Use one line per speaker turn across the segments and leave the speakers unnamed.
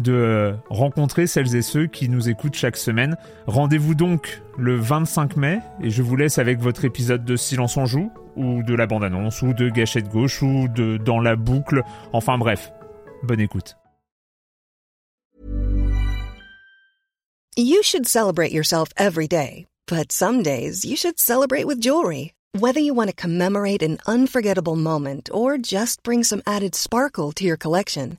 de rencontrer celles et ceux qui nous écoutent chaque semaine. Rendez-vous donc le 25 mai et je vous laisse avec votre épisode de Silence en joue ou de la bande-annonce ou de Gâchette gauche ou de Dans la boucle. Enfin bref, bonne écoute.
You should celebrate yourself every day, but some days you should celebrate with jewelry. Whether you want to commemorate an unforgettable moment or just bring some added sparkle to your collection,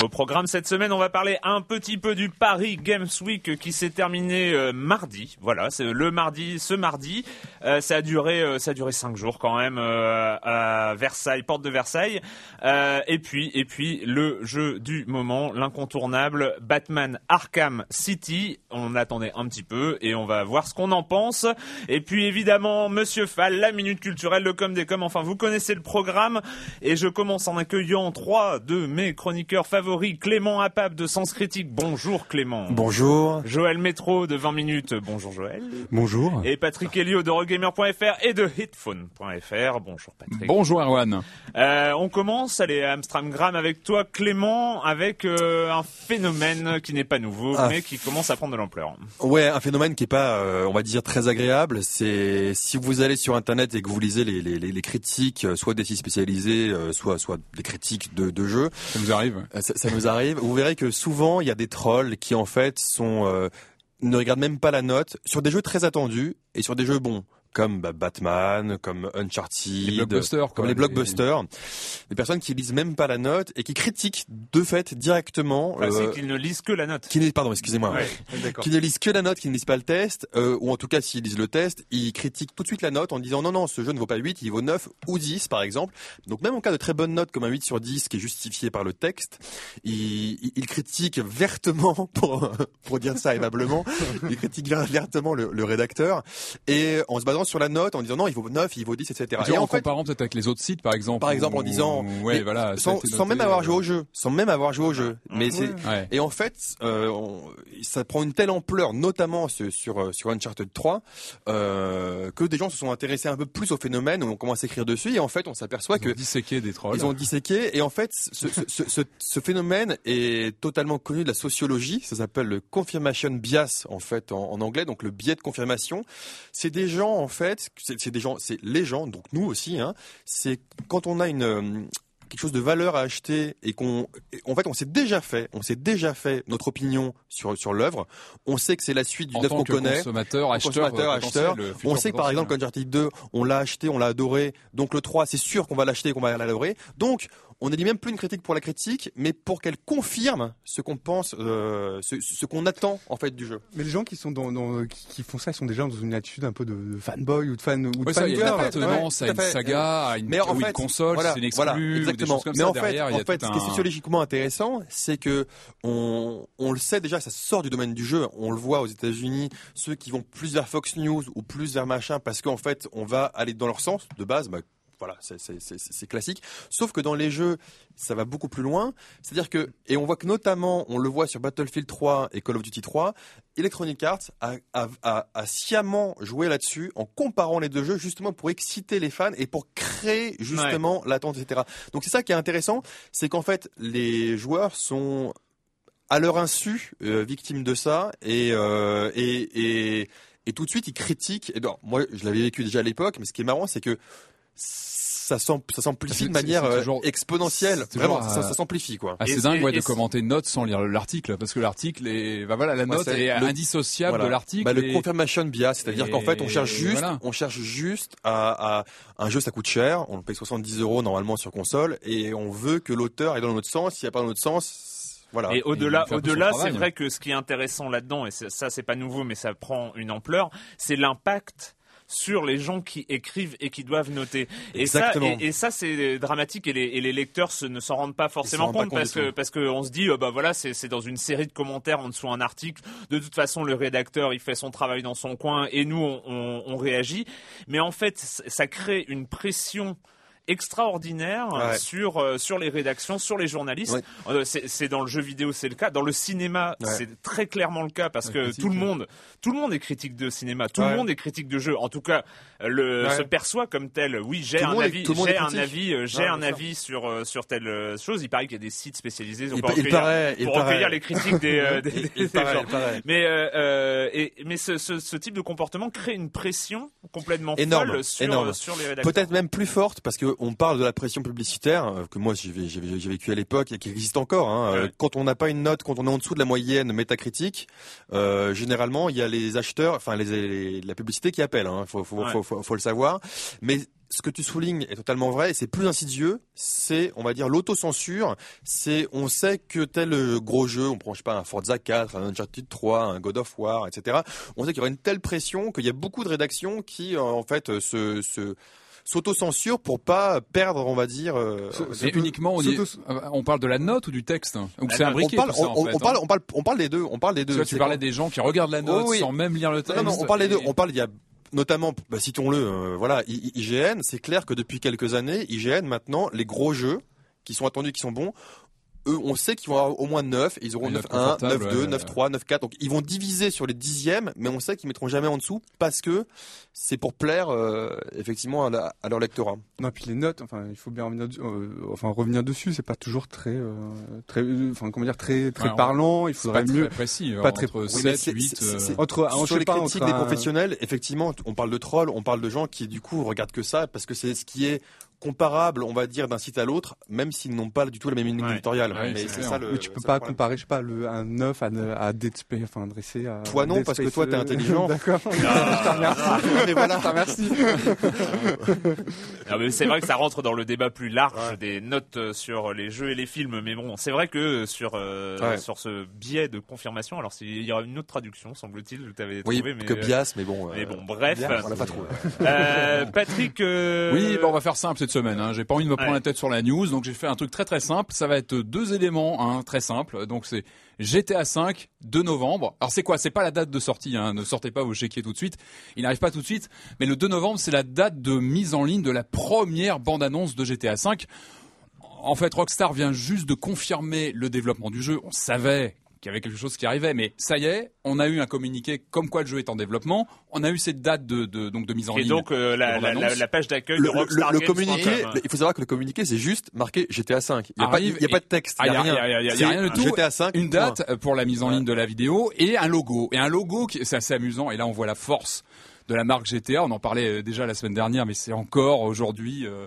Au programme cette semaine, on va parler un petit peu du Paris Games Week qui s'est terminé euh, mardi. Voilà, c'est le mardi, ce mardi. Euh, ça a duré, euh, ça a duré cinq jours quand même à Versailles, porte de Versailles. et puis, et puis le jeu du moment, l'incontournable Batman Arkham City. On attendait un petit peu et on va voir ce qu'on en pense. Et puis évidemment, Monsieur Fall, la minute culturelle, le com des com. Enfin, vous connaissez le programme et je commence en accueillant trois de mes chroniqueurs favoris Clément Apap de Sens Critique. Bonjour Clément.
Bonjour.
Joël Métro de 20 minutes. Bonjour Joël.
Bonjour.
Et Patrick Helio de Regamer.fr et de Hitphone.fr. Bonjour Patrick.
Bonjour Erwan.
Euh, on commence, allez, Amstramgram avec toi Clément, avec euh, un phénomène qui n'est pas nouveau, ah. mais qui commence à prendre de l'ampleur.
Ouais, un phénomène qui est pas, euh, on va dire, très agréable. C'est si vous allez sur Internet et que vous lisez les, les, les critiques, soit des sites spécialisés, soit, soit des critiques de, de jeux.
Ça nous arrive
ça nous arrive. Vous verrez que souvent il y a des trolls qui en fait sont euh, ne regardent même pas la note sur des jeux très attendus et sur des jeux bons comme bah, Batman, comme Uncharted, comme les blockbusters, des personnes qui lisent même pas la note et qui critiquent de fait directement.
Enfin, euh, qu'ils ne lisent que la note.
Qui pardon, excusez-moi. qui ne lisent que la note, qui ne lisent pas le test, euh, ou en tout cas s'ils lisent le test, ils critiquent tout de suite la note en disant non non, ce jeu ne vaut pas 8, il vaut 9 ou 10 par exemple. Donc même en cas de très bonne note comme un 8 sur 10 qui est justifié par le texte, ils, ils critiquent vertement pour pour dire ça aimablement, ils critiquent vertement le, le rédacteur et en se basant sur la note en disant non, il vaut 9, il vaut 10, etc.
Et, en, comparant peut-être avec les autres sites, par exemple.
Par exemple, en disant,
ouais, voilà,
sans, sans même avoir joué au jeu, sans même avoir joué au jeu. Mais c'est et en fait, euh, ça prend une telle ampleur, notamment sur sur, sur Uncharted 3, euh, que des gens se sont intéressés un peu plus au phénomène, on commence à écrire dessus, et en fait, on s'aperçoit que
ont disséqué des trolls.
Ils ont disséqué, et en fait, ce, ce, ce, ce phénomène est totalement connu de la sociologie. Ça s'appelle le confirmation bias en fait en, en anglais, donc le biais de confirmation. C'est des gens en fait, c'est des gens, c'est les gens, donc nous aussi. Hein, c'est quand on a une euh, quelque chose de valeur à acheter et qu'on en fait on s'est déjà fait on s'est déjà fait notre opinion sur sur l'œuvre on sait que c'est la suite du œuvre qu'on connaît
consommateur acheteur,
consommateur, acheteur. on sait que par exemple Uncharted 2 on l'a acheté on l'a adoré donc le 3 c'est sûr qu'on va l'acheter qu'on va l'adorer donc on ne dit même plus une critique pour la critique, mais pour qu'elle confirme ce qu'on pense, euh, ce, qu'on attend en fait du jeu.
Mais les gens qui sont dans, qui, font ça, ils sont déjà dans une attitude un peu de, fanboy ou de fan ou de
ça, Il y a une appartenance à une saga, à une, console, c'est une exclue, exactement.
mais en fait, en fait, ce qui est sociologiquement intéressant, c'est que on, on le sait déjà, ça sort du domaine du jeu. On le voit aux États-Unis, ceux qui vont plus vers Fox News ou plus vers machin, parce qu'en fait, on va aller dans leur sens de base. Bah, voilà, c'est classique. Sauf que dans les jeux, ça va beaucoup plus loin. C'est-à-dire que, et on voit que notamment, on le voit sur Battlefield 3 et Call of Duty 3, Electronic Arts a, a sciemment joué là-dessus en comparant les deux jeux justement pour exciter les fans et pour créer justement l'attente, etc. Donc c'est ça qui est intéressant, c'est qu'en fait les joueurs sont à leur insu euh, victimes de ça et, euh, et, et, et tout de suite ils critiquent. Et moi je l'avais vécu déjà à l'époque, mais ce qui est marrant c'est que ça s'amplifie de manière euh, exponentielle. Vraiment, ça, ça s'amplifie quoi.
Ah, c'est dingue ouais, de commenter une note sans lire l'article parce que l'article est, bah voilà, la note est, indissociable de l'article.
Bah, Le confirmation bias, c'est-à-dire qu'en fait on cherche juste, on cherche juste à, à, un jeu ça coûte cher, on paye 70 euros normalement sur console et on veut que l'auteur est dans notre sens. S'il n'y a pas dans notre sens, voilà.
Et au-delà, au-delà, c'est vrai que ce qui est intéressant là-dedans, et ça, c'est pas nouveau, mais ça prend une ampleur, c'est l'impact sur les gens qui écrivent et qui doivent noter. Et ça, et, ça c'est dramatique et les, et les lecteurs se, ne s'en rendent pas forcément compte, parce que parce qu'on se dit euh, bah voilà c'est dans une série de commentaires en dessous un article. De toute façon le rédacteur il fait son travail dans son coin et nous on, on, on réagit. Mais en fait ça crée une pression extraordinaire sur euh, sur les rédactions, sur les journalistes. Euh, c'est dans le jeu vidéo, c'est le cas. Dans le cinéma, c'est très clairement le cas parce que tout le monde, tout le monde est critique de cinéma, tout le monde est critique de jeu. En tout cas, le se perçoit comme tel. Oui, j'ai un, avis, j'ai un avis, j'ai un avis sur euh, sur telle chose. Il paraît qu'il y a des sites spécialisés pour, recueillir, les critiques des, des, gens. Mais et, mais ce, ce, type de comportement crée une pression complètement folle sur, sur les rédacteurs.
Peut-être même plus forte parce que on parle de la pression publicitaire euh, que moi j'ai vécu à l'époque et qui existe encore. Hein. Euh, quand on n'a pas une note, quand on est en dessous de la moyenne métacritique, euh, généralement il y a les acheteurs, enfin les, la publicité qui appelle. Hein. Faut, faut, faut, faut, le savoir. Mais ce que tu soulignes est totalement vrai, c'est plus insidieux, c'est, on va dire, l'autocensure, c'est, on sait que tel gros jeu, on prend, je sais pas, un Forza 4, un Uncharted 3, un God of War, etc., on sait qu'il y aura une telle pression qu'il y a beaucoup de rédactions qui, en fait, se, se s'auto-censure pour pas perdre, on va dire. Euh,
uniquement, on, on, parle de la note ou du texte Ou c'est imbriqué
on parle, ça, on, on, parle, on parle, on parle des deux. On parle des deux.
Tu, parlais des gens qui regardent la note sans même lire le texte.
Non, non, on parle des deux. On parle, il y a notamment, bah, citons-le, euh, voilà, IGN. C'est clair que depuis quelques années, IGN maintenant, les gros jeux qui sont attendus, qui sont bons, eux, on sait qu'ils vont avoir au moins 9, ils auront 9-1, 9-2, 9-3, 9-4. Donc ils vont diviser sur les dixièmes, mais on sait qu'ils mettront jamais en dessous parce que c'est pour plaire euh, effectivement à, leur lectorat.
Non, puis les notes, enfin, il faut bien revenir, euh, enfin revenir dessus, c'est pas toujours très, euh, très, enfin comment dire, très, très parlant. Il faudrait
pas
mieux,
très précis, pas très entre 7, 8.
Entre, sur les critiques des professionnels, effectivement, on parle de trolls, on parle de gens qui du coup regardent que ça parce que c'est ce qui est comparable, on va dire, d'un site à l'autre, même s'ils n'ont pas du tout la même ligne éditoriale.
mais c'est ça le. Mais tu peux pas comparer, je sais pas, le, un 9 à, à Dead Space, enfin adressé à.
Toi non, parce que toi t'es intelligent.
D'accord. je te remercie. mais voilà. merci.
c'est vrai que ça rentre dans le débat plus large des notes euh, sur les jeux et les films, mais bon, c'est vrai que sur euh, sur ce biais de confirmation, alors il y aura une autre traduction, semble-t-il, je t'avais
oui,
trouvé, mais
que bias, mais bon.
Mais bon, bref.
on l'a pas trouvé.
Patrick.
Oui, bon, on va faire simple semaine. Hein. J'ai pas envie de me prendre la tête sur la news, donc j'ai fait un truc très très simple. Ça va être deux éléments, hein, très simple. Donc c'est GTA 5 2 novembre. Alors c'est quoi? C'est pas la date de sortie. Hein. Ne sortez pas vos chéquiers tout de suite. Il n'arrive pas tout de suite. Mais le 2 novembre, c'est la date de mise en ligne de la première bande-annonce de GTA 5. En fait, Rockstar vient juste de confirmer le développement du jeu. On savait qu'il y avait quelque chose qui arrivait. Mais ça y est, on a eu un communiqué comme quoi le jeu est en développement. On a eu cette date de, de donc de mise en ligne.
Et donc euh, la, la, la, page d'accueil de Rockstar
le, le communiqué, il faut savoir que le communiqué c'est juste marqué GTA 5. Il n'y a, pas, il y a pas de texte. Il n'y a, rien.
Il y a, rien de tout.
GTA 5.
Une date pour la mise en ligne de la vidéo et un logo. Et un logo, c'est assez amusant. Et là on voit la force de la marque GTA. On en parlait euh, déjà la semaine dernière, mais c'est encore aujourd'hui. Euh,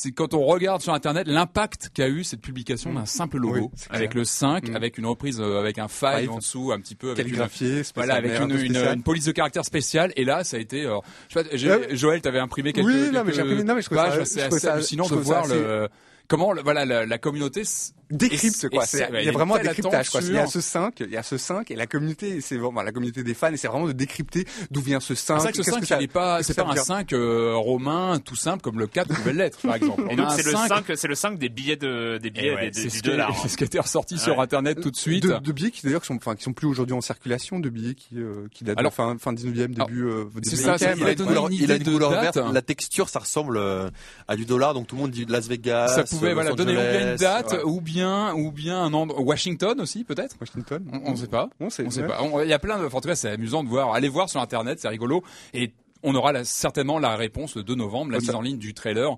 c'est quand on regarde sur internet l'impact qu'a eu cette publication d'un simple logo avec le 5 mm. avec une reprise euh, avec un file en dessous un petit peu avec
une
voilà avec une, une, police de caractère spéciale. Et là ça a été euh, je sais pas, Joël t'avais imprimé quelques, oui, non, mais imprimé non mais je pages c'est assez hallucinant de voir le comment voilà la, la communauté
décrypte quoi. Il y a vraiment un décryptage quoi. Il y a ce 5, il y a ce 5 et la communauté, c'est vraiment la communauté des fans et c'est vraiment de décrypter d'où vient ce 5.
C'est vrai que ce 5 il est pas c'est pas un 5 euh, romain tout simple comme le 4 pouvait l'être par exemple.
Et donc c'est le 5 c'est le 5 des billets de des billets ouais, des, du dollar.
C'est ce qui a été ressorti sur internet tout de suite. De,
de billets qui d'ailleurs sont enfin qui sont plus aujourd'hui en circulation, de billets qui euh, qui datent Alors, fin fin 19e début euh,
C'est ça, il a une couleur, il a une couleur verte, la texture ça ressemble euh, à du dollar donc tout le monde dit Las Vegas.
Ça pouvait voilà donner une date ou bien ou bien un endroit Washington aussi peut-être?
Washington.
On, ne sait pas. On sait, pas. Il y a plein de. En tout cas, c'est amusant de voir. Allez voir sur internet, c'est rigolo. Et on aura certainement la réponse le 2 novembre, la mise en ligne du trailer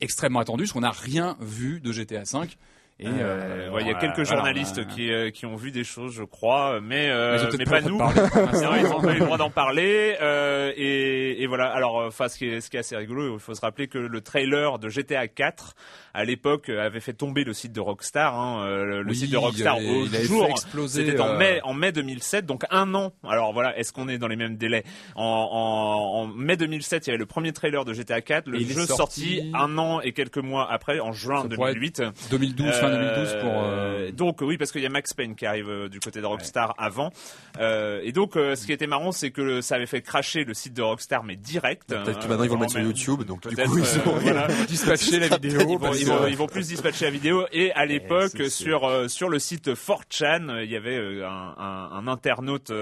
extrêmement attendu, parce qu'on n'a rien vu de GTA 5.
Et euh, il y a quelques journalistes qui, euh, qui ont vu des choses, je crois, mais euh, mais, pas nous. ils n'ont pas eu le droit d'en parler. et, et voilà. Alors, enfin, ce qui est ce qui est assez rigolo, il faut se rappeler que le trailer de GTA 4 à l'époque avait fait tomber le site de Rockstar. Hein, le, site de Rockstar au jour, c'était en mai en mai 2007, donc un an. Alors voilà, est-ce qu'on est dans les mêmes délais? En, en, en, mai 2007, il y avait le premier trailer de GTA 4, le jeu sorti... un an et quelques mois après, en juin 2008.
2012 2012 pour. Euh,
donc oui, parce qu'il y a Max Payne qui arrive euh, du côté de Rockstar avant. Euh, et donc, ce qui était marrant, c'est que ça avait fait cracher le site de Rockstar, mais direct.
Peut-être que maintenant ils vont le mettre sur YouTube, donc du coup
ils vont voilà, dispatcher la vidéo.
Ils vont, ils, vont, plus dispatcher la vidéo. Et à l'époque, sur sur le site 4chan, il y avait un, un, un internaute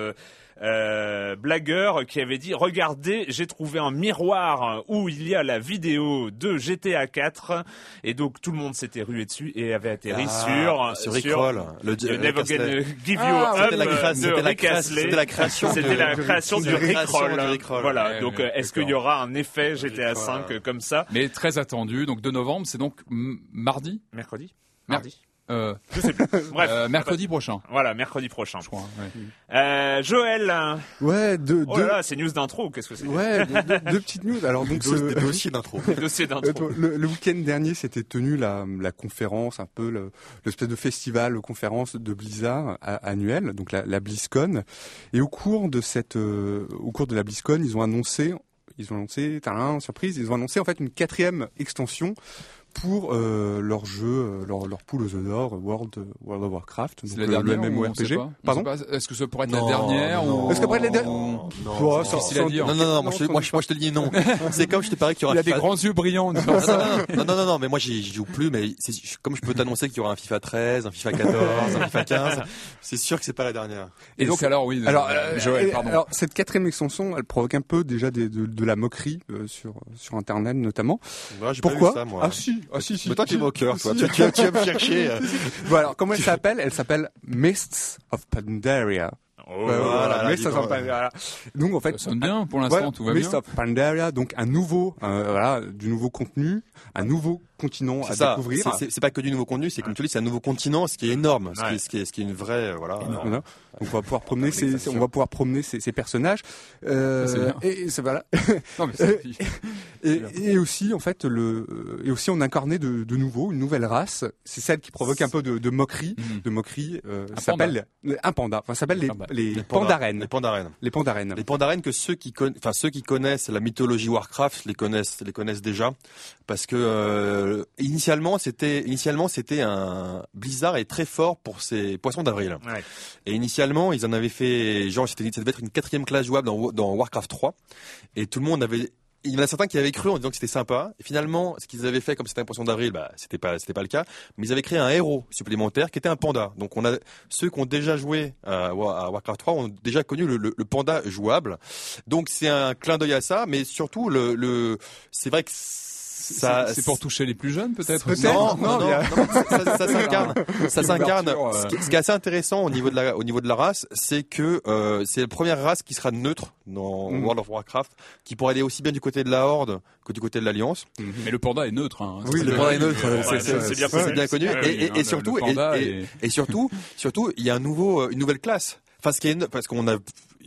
euh, blagueur qui avait dit regardez j'ai trouvé un miroir où il y a la vidéo de GTA 4 et donc tout le monde s'était rué dessus et avait atterri
ah, sur sur,
le, Never Gonna Give You ah, Up c'était la, création c'était la création du Rickroll. Voilà donc est-ce qu'il y aura un effet GTA 5 comme ça?
Mais très attendu donc 2 novembre c'est donc mardi?
Mercredi. Mardi
euh, je sais plus. Bref, euh, mercredi prochain.
Voilà, mercredi prochain. Je crois. Ouais. Euh, Joël.
Ouais, deux.
Oh là là, c'est news d'intro. Qu'est-ce que c'est
Ouais, deux, deux, petites news. Alors donc,
ce... dossier d'intro.
dossier d'intro.
Le, le week-end dernier, c'était tenu la, la conférence, un peu l'espèce de festival, conférence de Blizzard annuel, donc la, la BlizzCon. Et au cours de cette, euh, au cours de la BlizzCon, ils ont annoncé, ils ont annoncé, un surprise, ils ont annoncé en fait une quatrième extension pour euh, leur jeu, euh, leur, leur poule aux d'or, World, World of Warcraft.
C'est la dernière le MMORPG. Pardon Est-ce que ça pourrait être la dernière
ou... Est-ce que pourrait être la dernière
Non, non, non, non, moi, je, moi, je te dis non. c'est comme je te parie qu'il y aura.
Il a des grands yeux brillants.
non, non, non, non, mais moi j'y joue plus, mais comme je peux t'annoncer qu'il y aura un FIFA 13, un FIFA 14, un FIFA 15, c'est sûr que c'est pas la dernière.
Et, donc alors oui. Alors, euh, Joël, pardon.
Alors cette quatrième extension, elle provoque un peu déjà de, de, la moquerie sur sur internet notamment.
Pourquoi.
Ah si, ah si,
si. Mais toi, tu es moqueur, toi. tu, tu, tu vas me chercher. Euh.
voilà, comment elle s'appelle? Elle s'appelle Mists of Pandaria.
Oh, voilà, Mists of
Pandaria. Donc en fait,
ça sonne bien pour l'instant, tout va
Mists of Pandaria, donc un nouveau, euh, voilà, du nouveau contenu, un nouveau continent à ça. découvrir.
C'est pas que du nouveau contenu, c'est comme tu dis, c'est un nouveau continent, ce qui est énorme, ce, qui, est, ce, qui, est, ce qui est une vraie, euh, voilà.
Donc on va pouvoir promener ces, on va pouvoir promener ces, ces personnages.
Euh,
et, c'est voilà. non, mais et, et, aussi en fait le, et aussi on incarnait de, de nouveau une nouvelle race. C'est celle qui provoque un peu de, de moquerie, mhm. de moquerie. Euh, s'appelle un panda. Enfin, s'appelle les, les, les pandarènes.
Les pandarènes.
Les pandarènes.
Les pandarènes que ceux qui connaissent, enfin ceux qui connaissent la mythologie Warcraft les connaissent, les connaissent déjà, parce que euh, euh, initialement, c'était initialement c'était un Blizzard est très fort pour ses poissons d'avril. Et initialement, ils en avaient fait genre c'était ça devait être une quatrième classe jouable dans, dans Warcraft 3 et tout le monde avait il y en a certains qui avaient cru en disant que c'était sympa. Et finalement, ce qu'ils avaient fait, comme c'était un poisson d'avril, bah, c'était pas, c'était pas le cas. Mais ils avaient créé un héros supplémentaire qui était un panda. Donc on a ceux qui ont déjà joué à, Warcraft 3 ont déjà connu le, le panda jouable. Donc c'est un clin d'œil à ça, mais surtout le, le c'est vrai que
c'est pour toucher les plus jeunes peut-être.
non, non, non, ça, s'incarne. Ça s'incarne. Ce, qui est assez intéressant au niveau de la, au niveau de la race, c'est que euh, c'est la première race qui sera neutre dans mm. World of Warcraft, qui pourrait aller aussi bien du côté de la Horde que du côté de l'Alliance.
Mm-hmm. Mais le panda est neutre. Hein.
Oui, le panda est neutre. C'est bien, connu. Et, surtout, et, surtout, surtout, il y a un nouveau, une nouvelle classe. Enfin, ce qui est, parce qu'on a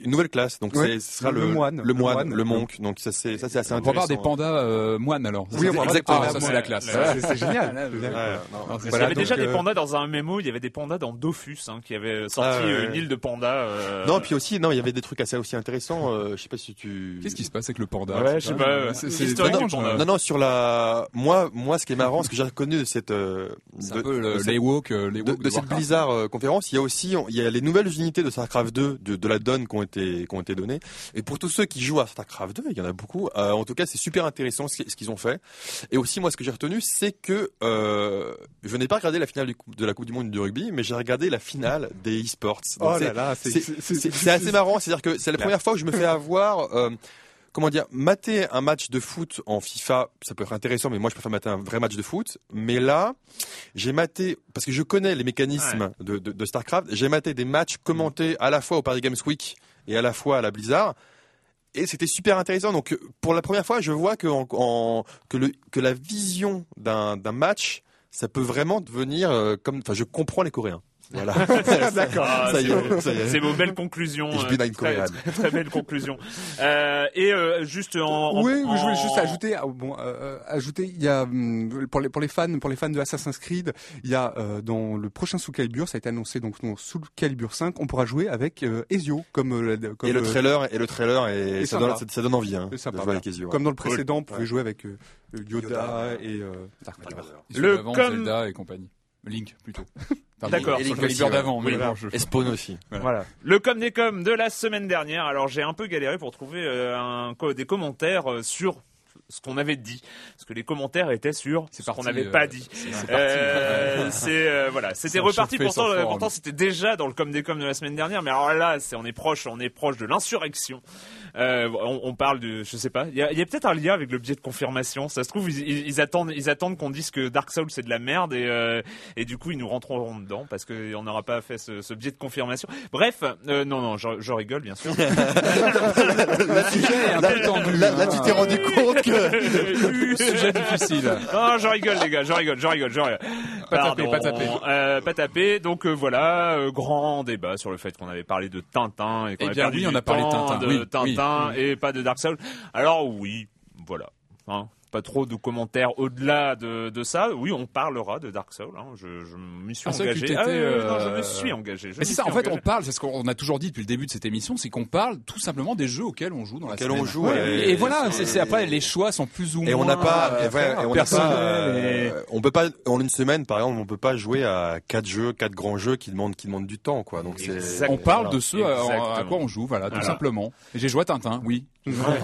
une nouvelle classe. Donc
Ouais,
ce sera
le
le,
moine.
le
Le
moine, le monk. Donc ça c'est ça c'est assez
On va
intéressant.
avoir des pandas euh, moines alors.
Oui, on
exactement.
Ah, ça c'est la classe.
C'est génial.
Ouais,
non.
Il y avait déjà des
euh,
pandas dans un mémo, il y avait des pandas dans Dofus, hein, qui avait sorti
Ah, ouais,
euh, une île de pandas. euh,
Non, puis aussi non, il y avait des trucs assez aussi intéressants. euh, je sais pas si tu.
Qu'est-ce qui se passe avec le panda
Ouais, je sais pas, euh,
C'est euh,
Non, non, sur la. Moi, moi, ce qui est marrant, ce que j'ai reconnu de cette.
C'est un peu les
de, cette. Blizzard conférence, il y a aussi il y a les nouvelles unités de StarCraft 2 de, la donne qui ont été qui ont été données. Et pour tous ceux qui jouent à StarCraft 2, il y en a beaucoup. euh, en tout cas, c'est super intéressant ce, qui- ce qu'ils ont fait. Et aussi, moi, ce que j'ai retenu, c'est que euh, je n'ai pas regardé la finale de la Coupe du Monde du rugby, mais j'ai regardé la finale des e-sports.
Oh
c'est- assez marrant. C'est-à-dire que c'est la première fois que je me fais avoir. euh, Comment dire, mater un match de foot en FIFA, ça peut être intéressant, mais moi je préfère mater un vrai match de foot. Mais là, j'ai maté, parce que je connais les mécanismes de, de, de StarCraft, j'ai maté des matchs commentés à la fois au Paris Games Week et à la fois à la Blizzard. Et c'était super intéressant. Donc, pour la première fois, je vois que, que, la vision d'un d'un match, ça peut vraiment devenir euh, comme. Enfin, je comprends les Coréens. Voilà.
D'accord.
Ah,
ça y
c'est
est,
beau.
ça y est.
C'est vos belles conclusions. Euh, très, très, très belles conclusions. Euh, et euh, juste en, en-
oui,
en-
je voulais juste ajouter, ah, bon, ajouter, il y a hum, pour les pour les fans, pour les fans de Assassin's Creed, il y a euh, dans le prochain Soul Calibur, ça a été annoncé donc dans Soul Calibur 5, on pourra jouer avec euh, Ezio comme la- comme
Et le trailer, et le trailer, et,
Et
ça, donne, ça, ça donne envie. Hein,
C'est sympa,
de jouer
voilà.
avec Ezio, ouais.
comme dans le
Cool.
précédent, on pouvait
Ouais.
jouer avec euh, Yoda,
Yoda.
et euh, Dark
Le
Zelda et compagnie. Link plutôt.
D'accord.
Et
Soul
Link
Calibur
aussi, ouais.
d'avant, mais bon, je-
Spawn aussi.
Voilà. Le com des com de la semaine dernière. Alors j'ai un peu galéré pour trouver euh, un, des commentaires euh, sur ce qu'on avait dit, parce que les commentaires étaient sur
C'est
ce qu'on n'avait
euh,
pas dit.
c'est-.
Euh, euh, voilà, c'était reparti. Pourtant, euh, pourtant c'était déjà dans le com des com de la semaine dernière. Mais alors là, c'est on est proche, on est proche de l'insurrection. Euh, on, on parle de, je sais pas. Il y a, il y a peut-être un lien avec le biais de confirmation. Ça se trouve, ils, ils- ils attendent, ils attendent qu'on dise que Dark Souls c'est de la merde et euh, et du coup ils nous rentreront dedans parce qu'on n'aura pas fait ce, ce biais de confirmation. Bref, euh, non non, je, je rigole bien sûr.
Le sujet est un peu tendu.
Là, là,
hein.
tu t'es rendu compte que.
Sujet difficile.
Non, je rigole les gars, je rigole, je rigole, je rigole.
Pas tapé, pas tapé.
euh, pas tapé. Donc euh, voilà, euh, grand débat sur le fait qu'on avait parlé de Tintin et qu'on
Eh
avait
bien,
perdu
oui, on a parlé Tintin,
de
oui,
Tintin et pas de Dark Souls. Alors oui, voilà. Hein, pas trop de commentaires au-delà de, de ça. Oui, on parlera de Dark Souls. Hein. Je, je m'y suis
Ah,
engagé. Ah, oui, oui, non, je
euh,
me suis engagé.
c'est ça, en fait, on parle, c'est ce qu'on a toujours dit depuis le début de cette émission, c'est qu'on parle tout simplement des jeux auxquels on joue dans la semaine.
on joue,
Ouais.
et-
Et, voilà, c'est après, les choix sont plus ou moins.
Et on n'a pas,
euh,
et ouais, et on n'a pas, euh, on peut pas, en une semaine, par exemple, on peut pas jouer à quatre jeux, quatre grands jeux qui demandent, qui demandent du temps, quoi. Donc.
On parle
Voilà.
de ceux à, à quoi on joue, voilà, tout
Voilà.
simplement. J'ai joué à Tintin, oui.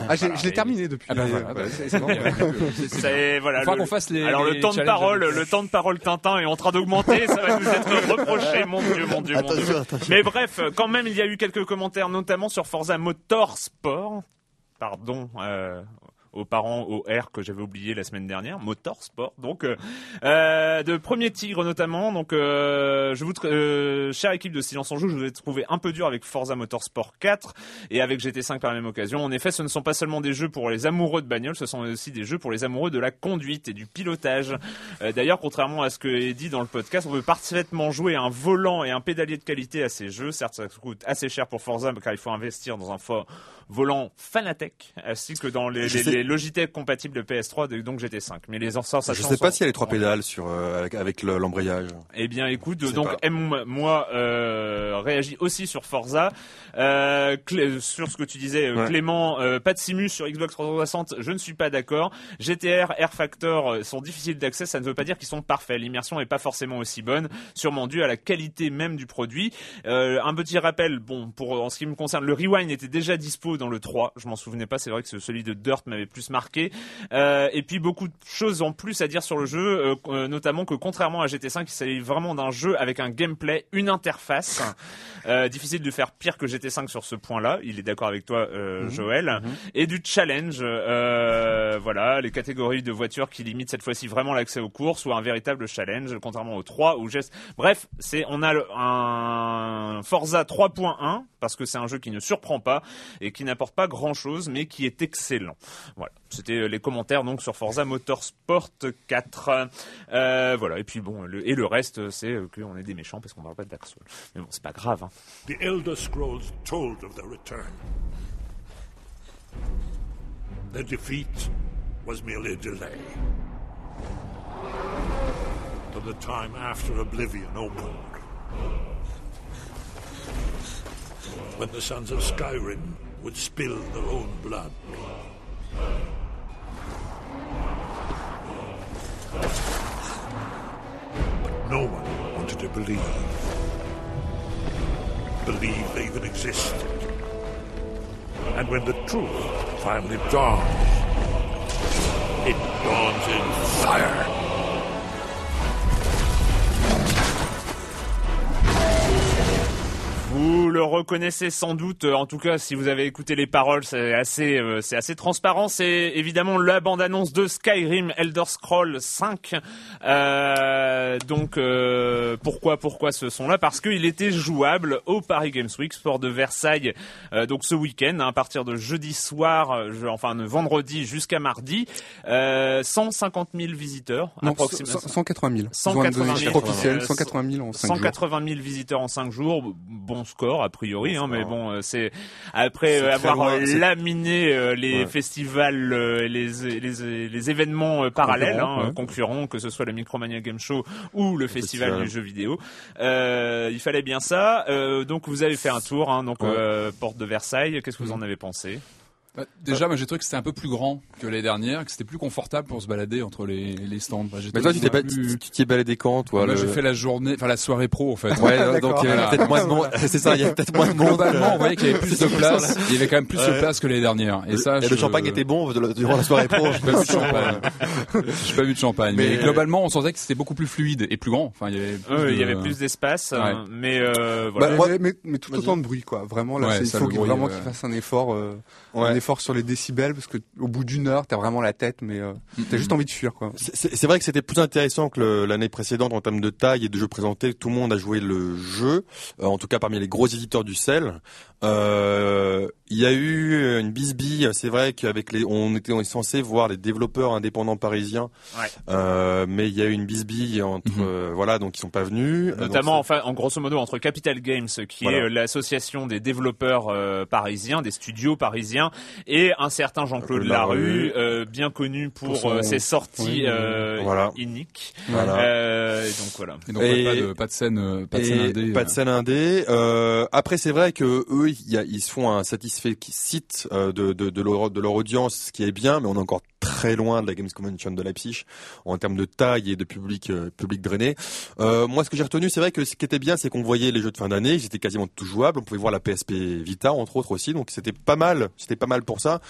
Ah, j'ai- je l'ai terminé depuis.
Ah bah, voilà,
c'est- c'est bon.
C'est voilà.
Il faudra
le-
qu'on fasse les.
Alors le temps de
challenges
parole,
avec-
le temps de parole Tintin est en train d'augmenter, ça va nous être reproché, mon dieu, mon dieu, mon dieu.
Attention, attention.
Mais bref, quand même, il y a eu quelques commentaires, notamment sur Forza Motorsport. Pardon euh, aux parents au R que j'avais oublié la semaine dernière, Motorsport. Donc, euh, euh, de Premier Tigre notamment. Donc, euh, je vous, euh, chère équipe de Silence en Joue, je vous ai trouvé un peu dur avec Forza Motorsport 4 et avec GT5 par la même occasion. En effet, ce ne sont pas seulement des jeux pour les amoureux de bagnole, ce sont aussi des jeux pour les amoureux de la conduite et du pilotage. D'ailleurs, contrairement à ce que est dit dans le podcast, on peut parfaitement jouer un volant et un pédalier de qualité à ces jeux. Certes, ça coûte assez cher pour Forza, car il faut investir dans un fort volant Fanatec, ainsi que dans les, les Logitech compatibles de PS3, de- donc GT5. Mais les sensations
Je sais pas s'il y a les trois pédales sur euh, avec, avec le- l'embrayage.
eh bien, écoute, donc. M, moi euh, réagis aussi sur Forza, euh, sur ce que tu disais,
Ouais.
Clément. pas de Simus sur Xbox 360, je ne suis pas d'accord. GTR, Air Factor sont difficiles d'accès, ça ne veut pas dire qu'ils sont parfaits. L'immersion est pas forcément aussi bonne, sûrement due à la qualité même du produit. Un petit rappel, bon, pour en ce qui me concerne, le Rewind était déjà dispo dans le 3. Je m'en souvenais pas, c'est vrai que ce- celui de Dirt m'avait plus marqué. Euh, et puis beaucoup de choses en plus à dire sur le jeu, euh, euh, notamment que contrairement à GT5, il s'agit vraiment d'un jeu avec un gameplay, une interface. Euh, difficile de faire pire que GT5 sur ce point-là. Il est d'accord avec toi, euh, Joël. Et du challenge, euh, voilà, les catégories de voitures qui limitent cette fois-ci vraiment l'accès aux courses ou un véritable challenge, contrairement au 3 ou geste. Bref, c'est on a le- un Forza 3.1 parce que c'est un jeu qui ne surprend pas et qui n'apporte pas grand chose, mais qui est excellent. Voilà, c'était les commentaires donc sur Forza Motorsport 4. Euh, voilà, et puis bon, le, et le reste, c'est qu'on est des méchants parce qu'on parle pas de Dark Souls. Mais bon, c'est pas grave. Hein.
The Elder Scrolls told of the return. Their defeat was merely a delay. To the time after Oblivion opened. When the sons of Skyrim would spill their own blood. But no one wanted to believe. Believe they even existed. And when the truth finally dawns, it dawns in fire.
Vous le reconnaissez sans doute, en tout cas si vous avez écouté les paroles, c'est assez, euh, c'est assez transparent. C'est évidemment la bande-annonce de Skyrim Elder Scroll 5. Euh, donc euh, pourquoi pourquoi ce son-là? Parce qu'il était jouable au Paris Games Week, sport de Versailles, euh, donc ce week-end hein, à partir de jeudi soir, euh, je, enfin de vendredi jusqu'à mardi, euh, 150 000 visiteurs
Non,
approximativement.
180 000.
180 000,
officiel,
euh,
180 000 en 5 jours.
180 000 visiteurs en 5 jours, bon score a priori, hein, mais bon, euh, c'est après euh, avoir
loin,
laminé les
Ouais.
festivals, les, les les événements euh, parallèles,
Concurrents,
hein, concurrents, que ce soit le Micromania Game Show ou le festival,
festival.
du jeu vidéo, il fallait bien ça. Donc vous avez fait un tour, hein, donc porte de Versailles. Qu'est-ce que vous en avez pensé?
Bah, déjà, moi j'ai trouvé que c'était un peu plus grand que l'année dernière, que c'était plus confortable pour se balader entre les, les stands. Bah,
Mais toi, tu t'es pas,
plus-
tu t'y es baladé quand, toi
Moi
le-
j'ai fait la journée, enfin la soirée pro en fait.
Ouais, donc
D'accord.
il y avait
Voilà.
peut-être moins de monde. C'est ça, il y avait peut-être moins de monde.
Globalement, on voyait qu'il y avait plus de place. Il y avait quand même plus de place que l'année dernière. Et ça,
Et
je-
le champagne était bon durant la soirée pro.
J'ai pas vu de champagne. J'ai pas vu de champagne. Mais,
Mais-
globalement, on sentait que c'était beaucoup plus fluide et plus grand. Enfin, il y avait plus
Euh,
de-
Il y avait plus d'espace,
Ouais.
hein, mais euh, voilà.
Bah,
Mais,
moi-
mais, tout autant de bruit, quoi. Vraiment, là, il faut
le
vraiment
ouais.
qu'il fasse un effort, euh,
Ouais.
un effort sur les décibels, parce que au bout d'une heure, t'as vraiment la tête, mais euh, t'as juste envie de fuir, quoi.
C'est- vrai que c'était plus intéressant que l'année précédente en termes de taille et de jeux présentés. Tout le monde a joué le jeu, euh, en tout cas parmi les gros éditeurs du sel. Euh, Il y a eu une bisbille. C'est vrai qu'avec les, on était on est censé voir les développeurs indépendants parisiens,
Ouais.
euh, mais il y a eu une bisbille entre
Mhm.
euh, voilà donc ils sont pas venus.
Notamment,
donc
enfin, en grosso modo, entre Capital Games, qui
Voilà.
est l'association des développeurs euh, parisiens, des studios parisiens, et un certain Jean-Claude Larue,
Larue.
euh, bien connu pour,
Pour son-
euh, ses sorties
Oui,
euh,
Voilà.
uniques.
Voilà.
Euh, et donc voilà.
Et donc,
Et-
pas, de, pas de scène, pas de scène indé.
pas
euh.
de scène indé. Euh, après, c'est vrai que eux, ils se font un satisfait site euh, de, de, de, leur, de leur audience, ce qui est bien, mais on est encore très loin de la Games Convention de Leipzig en termes de taille et de public euh, public drainé. Euh, moi, ce que j'ai retenu, c'est vrai que ce qui était bien, c'est qu'on voyait les jeux de fin d'année, ils étaient quasiment tous jouables. On pouvait voir la PSP Vita, entre autres aussi, donc c'était pas mal. C'était pas mal pour ça.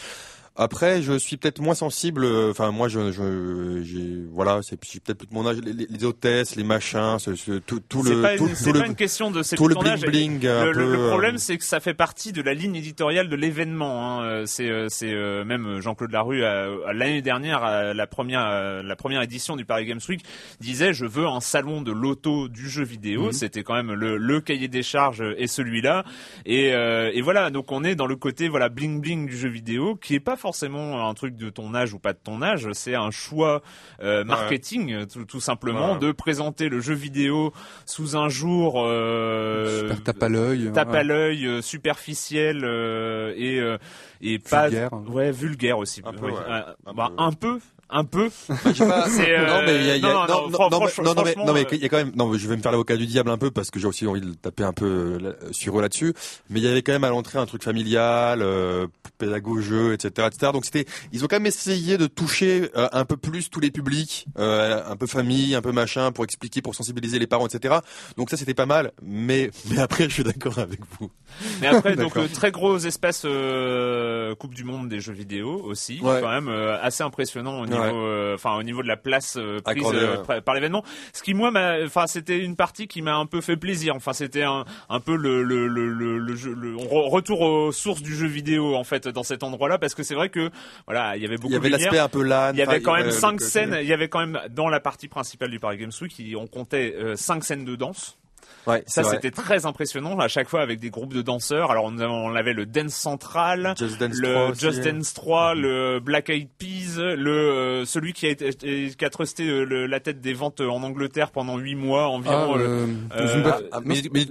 Après, je suis peut-être moins sensible. euh, Enfin, moi, je, je, j'ai, voilà, c'est peut-être plus de mon âge. Les, les- hôtesses, les machins, ce, ce- tout, tout le,
pas,
tout,
pas
le,
une question de
tout le bling bling.
Le, le-
peu,
le problème,
euh,
c'est que ça fait partie de la ligne éditoriale de l'événement. Hein. Euh, C'est, euh, c'est euh, même Jean-Claude Larue l'année dernière, à la première, à la première édition du Paris Games Week, disait je veux un salon de l'auto du jeu vidéo.
Mhm.
C'était quand même le, le cahier des charges et celui-là. Et, euh, et voilà, donc on est dans le côté voilà bling bling du jeu vidéo, qui est pas forcément un truc de ton âge ou pas de ton âge. C'est un choix euh, marketing, tout, tout simplement, de présenter le jeu vidéo sous un jour. Euh,
Super tape à l'œil.
tape
ouais.
à l'œil, euh, superficiel euh, et euh, et pas
Vulgaire.
ouais vulgaire aussi.
Un peu.
Euh, bah,
peu.
un peu, un peu.
pas-
euh,
non mais il y a, il y a-
non, non,
non,
non, fran-
non, mais-
franchement,
non, non, mais
franchement,
non mais
euh,
il y a quand même non mais je vais me faire l'avocat du diable un peu parce que j'ai aussi envie de taper un peu euh, sur eux là-dessus. Mais il y avait quand même à l'entrée un truc familial euh, pédago-jeu etc etc donc c'était ils ont quand même essayé de toucher euh, un peu plus tous les publics euh, un peu famille un peu machin pour expliquer pour sensibiliser les parents etc donc ça c'était pas mal. Mais mais après je suis d'accord avec vous.
Mais après, donc euh, très gros espace euh, Coupe du Monde des jeux vidéo aussi,
Ouais.
quand même assez impressionnant au niveau,
Ouais.
euh, enfin au niveau de la place euh, prise euh, par- l'événement. Ce qui moi, enfin c'était une partie qui m'a un peu fait plaisir. Enfin c'était un, un peu le le le le, le, jeu- le- retour aux sources du jeu vidéo en fait dans cet endroit-là parce que c'est vrai que voilà il y avait beaucoup
il y avait l'aspect un peu LAN
Il y avait quand même cinq scènes. Il y avait quand même dans la partie principale du Paris Games Week, on comptait cinq scènes de danse.
Ouais,
Ça, c'était très impressionnant à chaque fois avec des groupes de danseurs. Alors, on, on avait le Dance Central,
Just Dance
le
3 aussi.
Just Dance 3, le Black Eyed Peas, le euh, celui qui a été qui a trusté euh, le- la tête des ventes en Angleterre pendant huit mois environ.
Ah,
euh,
euh,
euh,
Zumba-
Ah,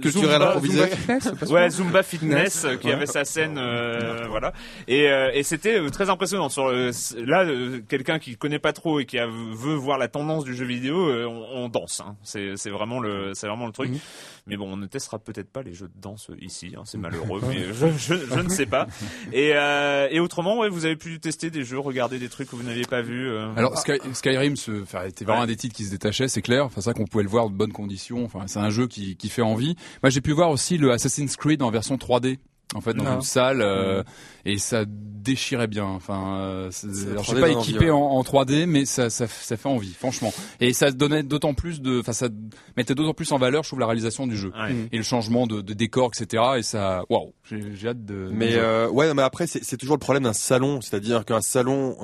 culturelle improvisée.
Pas ça
Ouais, Zumba Fitness euh, qui
Ouais.
avait sa scène, euh, voilà. Et, euh, et c'était euh, très impressionnant. Sur le- là, euh, quelqu'un qui connaît pas trop et qui a, veut voir la tendance du jeu vidéo, euh, on, on danse. hein. C'est c'est vraiment le, c'est vraiment le truc.
Mhm.
Mais bon, on ne testera peut-être pas les jeux de danse ici. hein, c'est malheureux, mais je, je, je ne sais pas. Et, euh, et autrement, ouais, vous avez pu tester des jeux, regarder des trucs que vous n'aviez pas vus. euh.
Alors Sky- Skyrim se, enfin, était vraiment un des titres qui se détachait, c'est clair. Enfin, c'est ça qu'on pouvait le voir de bonnes conditions. Enfin, c'est un jeu qui, qui fait envie. Moi, j'ai pu voir aussi le Assassin's Creed en version 3D. En fait, dans une salle, euh, et ça déchirait bien. Enfin, euh, alors, je
3D
suis pas équipé
envie,
en, en 3D, mais ça, ça, ça fait envie, franchement. Et ça donnait d'autant plus de, enfin, ça mettait d'autant plus en valeur, je trouve, la réalisation du jeu
Ouais.
et le changement de, de décor, etc. Et ça, waouh, j'ai j'ai hâte de.
Mais euh, ouais, non, mais après c'est c'est toujours le problème d'un salon, c'est-à-dire qu'un salon,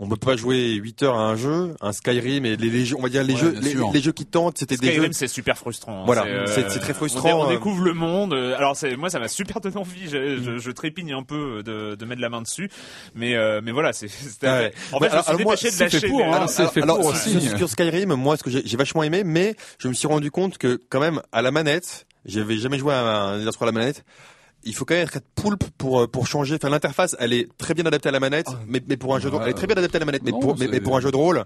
euh, on peut pas jouer 8 heures à un jeu, un Skyrim et les, les jeux, on va dire les
Ouais,
jeux, les, les jeux qui tentent, c'était des jeux.
Skyrim, c'est super frustrant. hein.
Voilà,
euh,
c'est- c'est très
on
frustrant,
dé- On,
euh.
découvre le monde. euh, Alors, c'est moi, ça m'a super donné envie. Je, je, je trépigne un peu de, de mettre la main dessus, mais euh, mais voilà, c'est. c'était-
Ouais.
En fait, je me
alors-
suis
alors moi,
dépêché de
c'est fait
lâcher.
pour, hein,
alors,
c'est fait
alors,
pour
sur-
aussi.
Sur Skyrim, moi, ce que j'ai j'ai vachement aimé, mais je me suis rendu compte que quand même à la manette, j'avais jamais joué à un Elder Scrolls à la manette. Il faut quand même être poulpe pour euh, pour changer. Enfin, l'interface, elle est très bien adaptée à la manette, mais mais pour un jeu de rôle, elle est très bien adaptée à la manette, mais
Non,
pour mais, mais pour un jeu de rôle.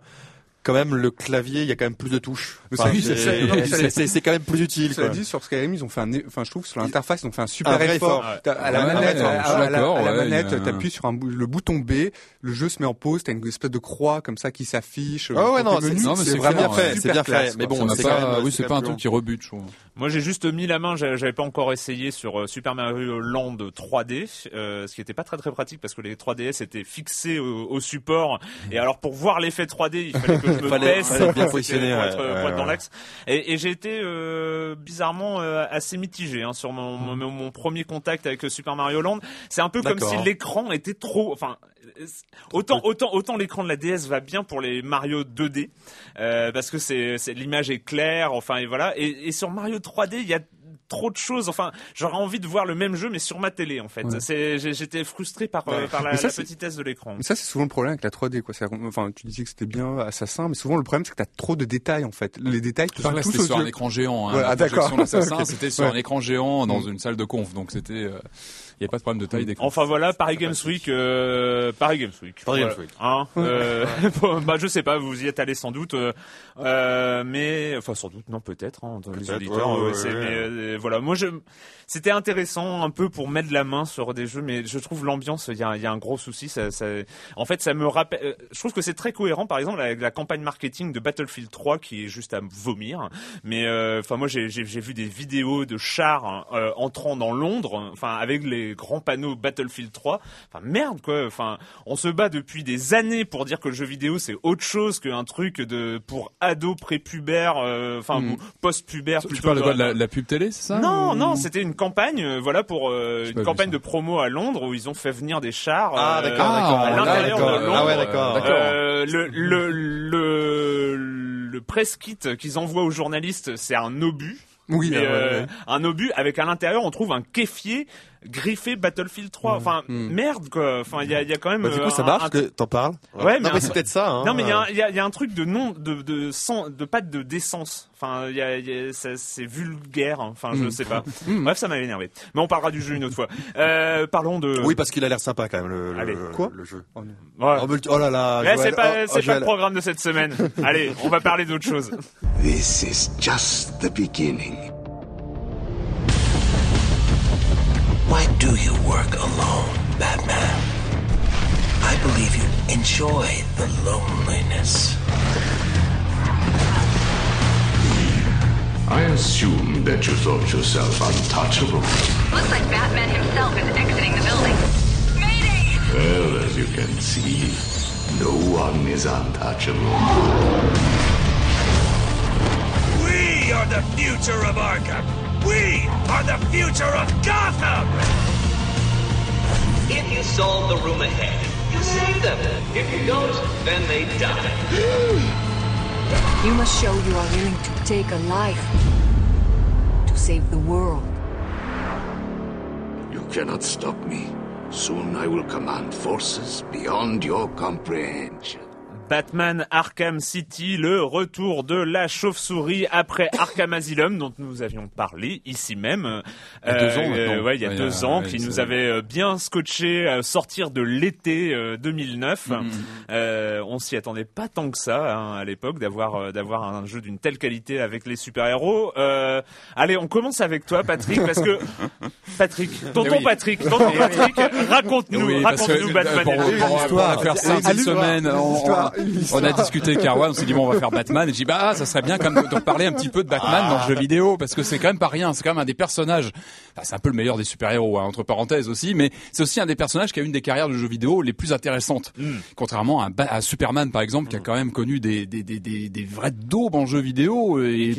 Quand même, le clavier, il y a quand même plus de touches. Enfin, c'est- quand même plus utile.
Cela dit, sur Skyrim, ils ont fait un, enfin, je trouve que sur l'interface, ils ont fait un super
Un
effort.
effort.
À la manette,
ouais,
à, la,
ouais,
manette, t'appuies sur un le bouton B, le jeu se met en pause, t'as une espèce de croix comme ça qui s'affiche.
Ah ouais,
dans
non, c'est-
vraiment
clair,
fait,
super
c'est bien
classe,
fait, mais bon, c'est
pas- oui,
c'est
pas un truc qui rebute, je trouve.
Moi, j'ai juste mis la main. j'a- J'avais pas encore essayé sur euh, Super Mario Land 3D, euh, ce qui était pas très très pratique parce que les 3DS étaient fixés au, au support. Et alors, pour voir l'effet 3D, il fallait que je me
Fallait-
baisse
fallait bien positionner,
pour
ouais,
être, pour
ouais,
être dans
ouais.
l'axe. Et, et j'ai été euh, bizarrement euh, assez mitigé hein, sur mon, mon, mon premier contact avec euh, Super Mario Land. C'est un peu comme si l'écran était trop. Enfin, euh, autant autant autant l'écran de la DS va bien pour les Mario 2D euh, parce que c'est l'image est claire. Enfin et voilà. Et, et sur Mario 3D, il y a trop de choses. Enfin, j'aurais envie de voir le même jeu mais sur ma télé en fait.
Ouais.
J'étais frustré par euh, par la,
ça,
la petitesse de l'écran.
Mais ça, c'est souvent le problème avec la 3D, quoi. Enfin, tu disais que c'était bien assassin, mais souvent le problème, c'est que t'as trop de détails, en fait. Les détails te tous
c'était sur un écran géant. Hein,
Ouais, ah, d'accord.
c'était sur
Ouais.
un écran géant dans une salle de conf, donc c'était, euh, n'y avait pas de problème de taille d'écran.
Enfin voilà, Paris Games Week, euh, Paris Games Week.
Paris. Games Week.
Hein, euh, bon, bah je sais pas, vous y êtes allé sans doute, euh, euh, mais enfin sans doute, non peut-être, hein, dans les auditeurs.
ouais,
euh,
ouais,
c'est-
ouais.
mais, euh, voilà, moi je, c'était intéressant un peu pour mettre la main sur des jeux, mais je trouve l'ambiance, il y a, il y a un gros souci. Ça, ça, en fait, ça me rappelle. Je trouve que c'est très cohérent, par exemple, avec la campagne marketing de Battlefield 3 qui est juste à vomir. Mais euh, enfin, moi j'ai j'ai- j'ai vu des vidéos de chars euh, entrant dans Londres, enfin avec les grands panneaux Battlefield 3. Enfin merde quoi. Enfin, on se bat depuis des années pour dire que le jeu vidéo c'est autre chose qu'un truc de pour ados prépubères, euh, enfin
Mm.
ou post-pubères.
Tu parles de quoi, la, la pub télé, c'est ça
non,
ou-
non, c'était une campagne, euh, voilà, pour euh, une campagne de promo à Londres où ils ont fait venir des chars.
Ah, d'accord,
Ah,
d'accord.
à
ah,
l'intérieur
d'accord.
de Londres.
Ah ouais, d'accord.
Euh, le, le, le, le press kit qu'ils envoient aux journalistes, c'est un obus.
Oui,
Mais,
ouais, ouais.
un obus avec à l'intérieur on trouve un kéfier griffé Battlefield 3 enfin
Mm.
merde quoi enfin il y a, il y a quand même
Bah, du
euh,
coup, ça
un-
marche
un-
que t'en parles.
Ouais, mais
mais c'est peut-être ça. Hein.
non mais il y a, un- il y, a, il y a un truc de non de de sang de pas de décence. Enfin il y a, il y a- ça- c'est vulgaire. hein. Enfin je
Mm.
sais pas. Bref ça m'a énervé. Mais on parlera du jeu une autre fois. Euh, parlons de.
Oui, parce qu'il a l'air sympa quand même le, le-
Allez.
Quoi?
le jeu.
Oh, non.
Ouais.
Oh, oh là là.
Mais
Joël,
c'est pas
oh,
c'est pas
Joël.
le programme de cette semaine. Allez on va parler d'autre chose.
This is just the beginning. Why do you work alone, Batman? I believe you enjoy the loneliness.
I assume that you thought yourself untouchable.
Looks like Batman himself is exiting the building. Mayday!
Well, as you can see, no one is untouchable.
We are the future of Arkham. We are the future of Gotham.
If you solve the room ahead, you save them. If you don't, then they die.
You must show you are willing to take a life. To save the world.
You cannot stop me. Soon I will command forces beyond your comprehension.
Batman Arkham City, le retour de la chauve-souris après Arkham Asylum dont nous avions parlé ici même.
Il y a deux ans maintenant.
ouais, il y a
Ouais,
deux
euh,
ans,
ouais,
qui nous
vrai.
avait euh, bien scotché à sortir de l'été euh, 2009.
Mhm.
Euh, on s'y attendait pas tant que ça hein, à l'époque d'avoir euh, d'avoir un jeu d'une telle qualité avec les super-héros. Euh, allez, on commence avec toi, Patrick, parce que Patrick, tonton
Eh oui.
Patrick, tonton Patrick, raconte-nous, raconte-nous Batman.
pour, pour, pour, pour faire ça cette semaine, on. On- a discuté avec Arwan, on s'est dit bon on va faire Batman et j'ai dit bah ça serait bien quand même de, parler un petit peu de Batman dans le jeu vidéo parce que c'est quand même pas rien, c'est quand même un des personnages, enfin, c'est un peu le meilleur des super-héros hein, entre parenthèses aussi, mais c'est aussi un des personnages qui a une des carrières de jeux vidéo les plus intéressantes, contrairement à, Superman par exemple qui a quand même connu des des des des, des vraies daubes en jeu vidéo et,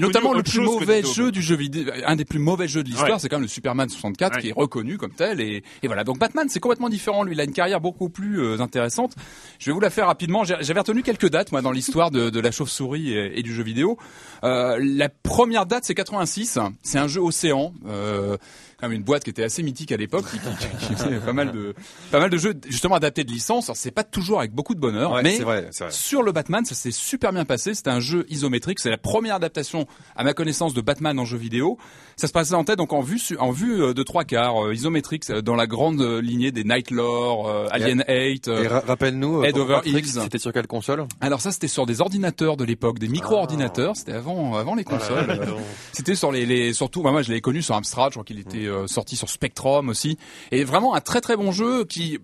notamment le plus mauvais jeu du jeu vidéo, un des plus mauvais jeux de l'histoire,
Ouais.
c'est quand même le Superman 64
Ouais.
qui est reconnu comme tel et, et voilà. Donc Batman, c'est complètement différent. Lui, il a une carrière beaucoup plus euh, intéressante. Je vais vous la faire rapidement. J'avais retenu quelques dates moi dans l'histoire de, de la chauve-souris et, et du jeu vidéo. Euh, la première date, c'est 86. C'est un jeu Océan. Euh, quand même une boîte qui était assez mythique à l'époque, qui, qui- qui faisait pas mal de pas mal de jeux justement adaptés de licences. Alors, C'est pas toujours avec beaucoup de bonheur,
Ouais,
mais
vrai, vrai.
sur le Batman, ça s'est super bien passé. C'était un jeu isométrique. C'est la première adaptation, à ma connaissance, de Batman en jeu vidéo. Ça se passait en tête donc en vue su- en vue euh, de trois quarts euh, isométrique euh, dans la grande euh, lignée des Night Lore, euh, Alien 8. euh,
Et ra- rappelle-nous,
Head over
c'était sur quelle console?
Alors ça, c'était sur des ordinateurs de l'époque, des micro-ordinateurs. C'était avant, avant les consoles.
là, donc.
C'était sur les, les surtout, bah, moi je l'ai connu sur Amstrad, je crois qu'il était euh, sorti sur Spectrum aussi, et vraiment un très très bon jeu qui,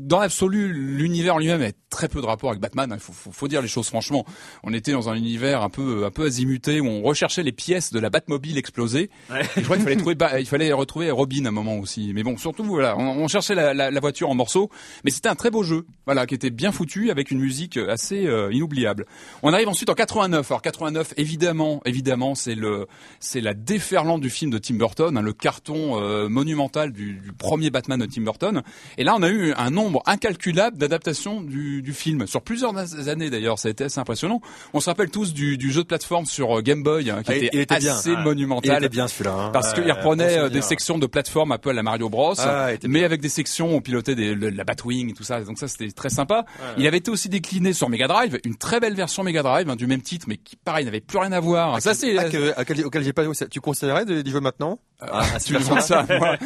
dans l'absolu, l'univers lui-même a très peu de rapport avec Batman. Il faut, faut, faut dire les choses franchement. On était dans un univers un peu un peu azimuté où on recherchait les pièces de la Batmobile explosée.
Ouais.
Et je crois qu'il fallait trouver, il fallait retrouver Robin à un moment aussi. Mais bon, surtout voilà, on, on cherchait la, la, la voiture en morceaux, mais c'était un très beau jeu, voilà, qui était bien foutu avec une musique assez euh, inoubliable. On arrive ensuite en 89. Alors 89, évidemment, évidemment, c'est le, c'est la déferlante du film de Tim Burton, hein, le carton euh, monumental du, du premier Batman de Tim Burton. Et là, on a eu un nombre incalculable d'adaptations du, du film sur plusieurs années d'ailleurs. Ça a été assez impressionnant. On se rappelle tous du, du jeu de plateforme sur euh, Game Boy, hein, qui
Ah,
était,
il était bien.
assez
Ah,
monumental.
Il était bien celui-là. hein.
Parce qu'il reprenait euh, des sections de plateforme un peu à la Mario Bros,
Ah,
mais avec des sections où on pilotait des, le- la Batwing et tout ça. Donc ça, c'était très sympa. Il avait été aussi décliné sur Mega Drive, une très belle version Mega Drive hein, du même titre, mais qui pareil n'avait plus rien à voir. Ça c'est
Ah, à quel- auquel j'ai pas ça- Tu considérais de- d'y jouer maintenant? Ah,
tu demandes ça moi.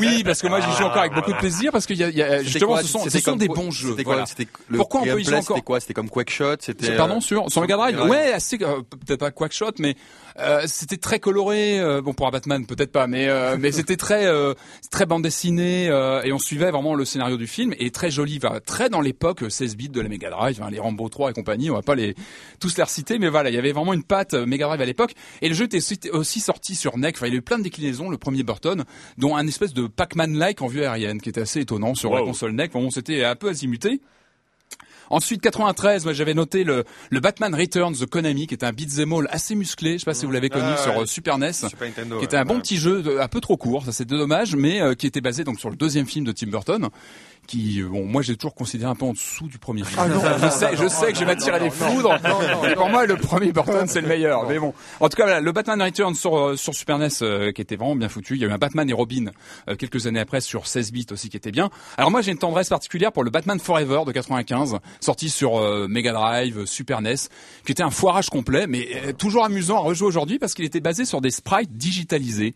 Oui, parce que moi j'y joue encore avec beaucoup de plaisir parce qu'il y a, y a- justement
quoi
ce sont, ce sont des bons jeux. Voilà.
Le
Pourquoi on peut y jouer encore
C'était quoi? C'était comme Quackshot C'était
Pardon
euh,
sur sur Mega Drive. Ouais, assez euh, peut-être pas Quackshot, mais euh, c'était très coloré. euh, bon pour un Batman peut-être pas, mais euh, mais c'était très euh, très bande dessinée euh, et on suivait vraiment le scénario du film et très joli, enfin, très dans l'époque 16 bits de la Mega Drive, hein, les Rambo 3 et compagnie. On va pas les tous les reciter, mais voilà, il y avait vraiment une patte Mega Drive à l'époque et le jeu était aussi, sorti sur NEC. Enfin, il y a eu plein de déclinaisons. Le premier Burton, dont un espèce de Pac-Man-like en vue aérienne, qui était assez étonnant sur la console NEC. Bon, c'était un peu azimuté. Ensuite, 93, moi j'avais noté le, le Batman Returns de Konami, qui était un beat'em all assez musclé. Je sais pas si vous l'avez connu
Ah,
sur
ouais.
euh, Super NES,
Super Nintendo,
qui était
ouais,
un bon petit jeu, un peu trop court, ça c'est dommage, mais euh, qui était basé donc sur le deuxième film de Tim Burton, qui, euh, bon, moi j'ai toujours considéré un peu en dessous du premier film. je sais, je sais que je vais m'attirer les foudres, mais pour moi le premier Burton c'est le meilleur. Mais bon, en tout cas voilà, le Batman Returns sur euh, sur Super NES euh, qui était vraiment bien foutu. Il y a eu un Batman et Robin euh, quelques années après sur 16 bits aussi qui était bien. Alors moi j'ai une tendresse particulière pour le Batman Forever de 95, sorti sur euh, Mega Drive, euh, Super NES, qui était un foirage complet, mais toujours amusant à rejouer aujourd'hui parce qu'il était basé sur des sprites digitalisés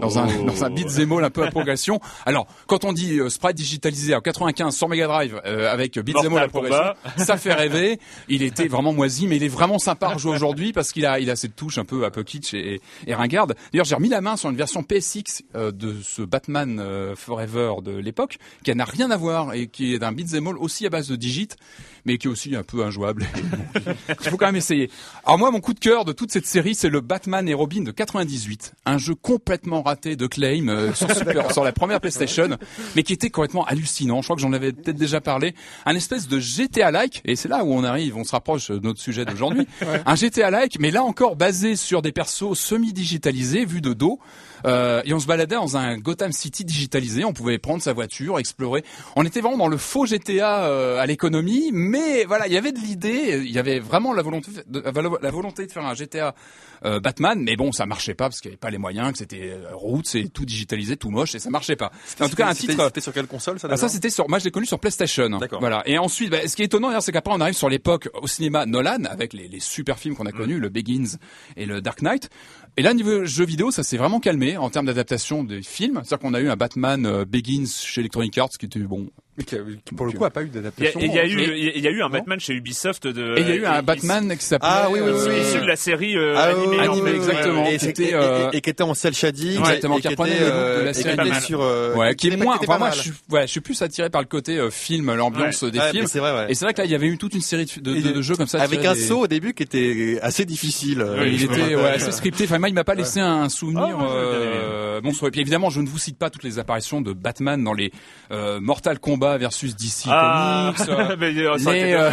dans un dans un beat'em un peu à progression. Alors quand on dit euh, sprite digitalisé 95 sur Mega Drive euh, avec
Mortal
à progression, ça fait rêver. Il était vraiment moisi, mais il est vraiment sympa à rejouer aujourd'hui parce qu'il a il a cette touche un peu un peu kitsch et, et ringarde. D'ailleurs j'ai remis la main sur une version PSX euh, de ce Batman euh, Forever de l'époque qui n'a rien à voir et qui est d'un all aussi à base de digits mais qui est aussi un peu injouable. Il faut quand même essayer. Alors moi, mon coup de cœur de toute cette série, c'est le Batman et Robin de 98, un jeu complètement raté de Claim euh, sur, Super- sur la première PlayStation, mais qui était complètement hallucinant. Je crois que j'en avais peut-être déjà parlé. Un espèce de GTA-like, et c'est là où on arrive, on se rapproche de notre sujet d'aujourd'hui. Un GTA-like, mais là encore basé sur des persos semi-digitalisés, vus de dos. Euh, et on se baladait dans un Gotham City digitalisé. On pouvait prendre sa voiture, explorer. On était vraiment dans le faux GTA euh, à l'économie, mais voilà, il y avait de l'idée, il y avait vraiment la volonté, de, la volonté de faire un GTA euh, Batman, mais bon, ça marchait pas parce qu'il n'y avait pas les moyens, que c'était euh, route, c'est tout digitalisé, tout moche, et ça marchait pas. En tout cas, un titre.
C'était sur quelle console ça
Ah, ça c'était sur moi je l'ai connu sur PlayStation.
D'accord.
Voilà. Et ensuite bah, ce qui est étonnant c'est qu'après on arrive sur l'époque au cinéma Nolan avec les, les super films qu'on a connus, le Begins et le Dark Knight. Et là niveau jeu vidéo ça s'est vraiment calmé en termes d'adaptation des films. C'est-à-dire qu'on a eu un Batman euh, Begins chez Electronic Arts qui était bon.
Mais qui, a- qui, pour le coup a pas eu
Il y, a,
d'adaptation.
il y a eu, il y a- il y a eu un Batman chez Ubisoft de.
Et il y a eu un
euh,
Batman qui s'appelait
Ah oui, oui,
issu-
oui,
euh,
issu de la série euh,
Ah,
animée.
oui, oui,
animé,
oui, oui,
exactement.
oui,
qui
Et,
était,
et-
euh,
et- et qui était en cel shading,
Exactement,
et
qui reprenait de
euh,
la
et qui
série
animée.
sur, euh,
Ouais, qui est moins. Enfin moi je suis, ouais, je suis plus attiré par le côté euh, film, l'ambiance des
Ouais,
films.
c'est vrai, ouais.
Et c'est vrai que là il y avait eu toute une série de, de,
Et
de- de jeux comme ça.
Avec un saut au début qui était assez difficile. euh,
il était ouais, assez scripté. Enfin, moi, il m'a pas laissé un souvenir
Ah,
euh, monstrueux. Et puis évidemment, je ne vous cite pas toutes les apparitions de Batman dans les euh, Mortal Kombat versus DC
Ah,
Comics.
mais, euh,
les,
été
euh,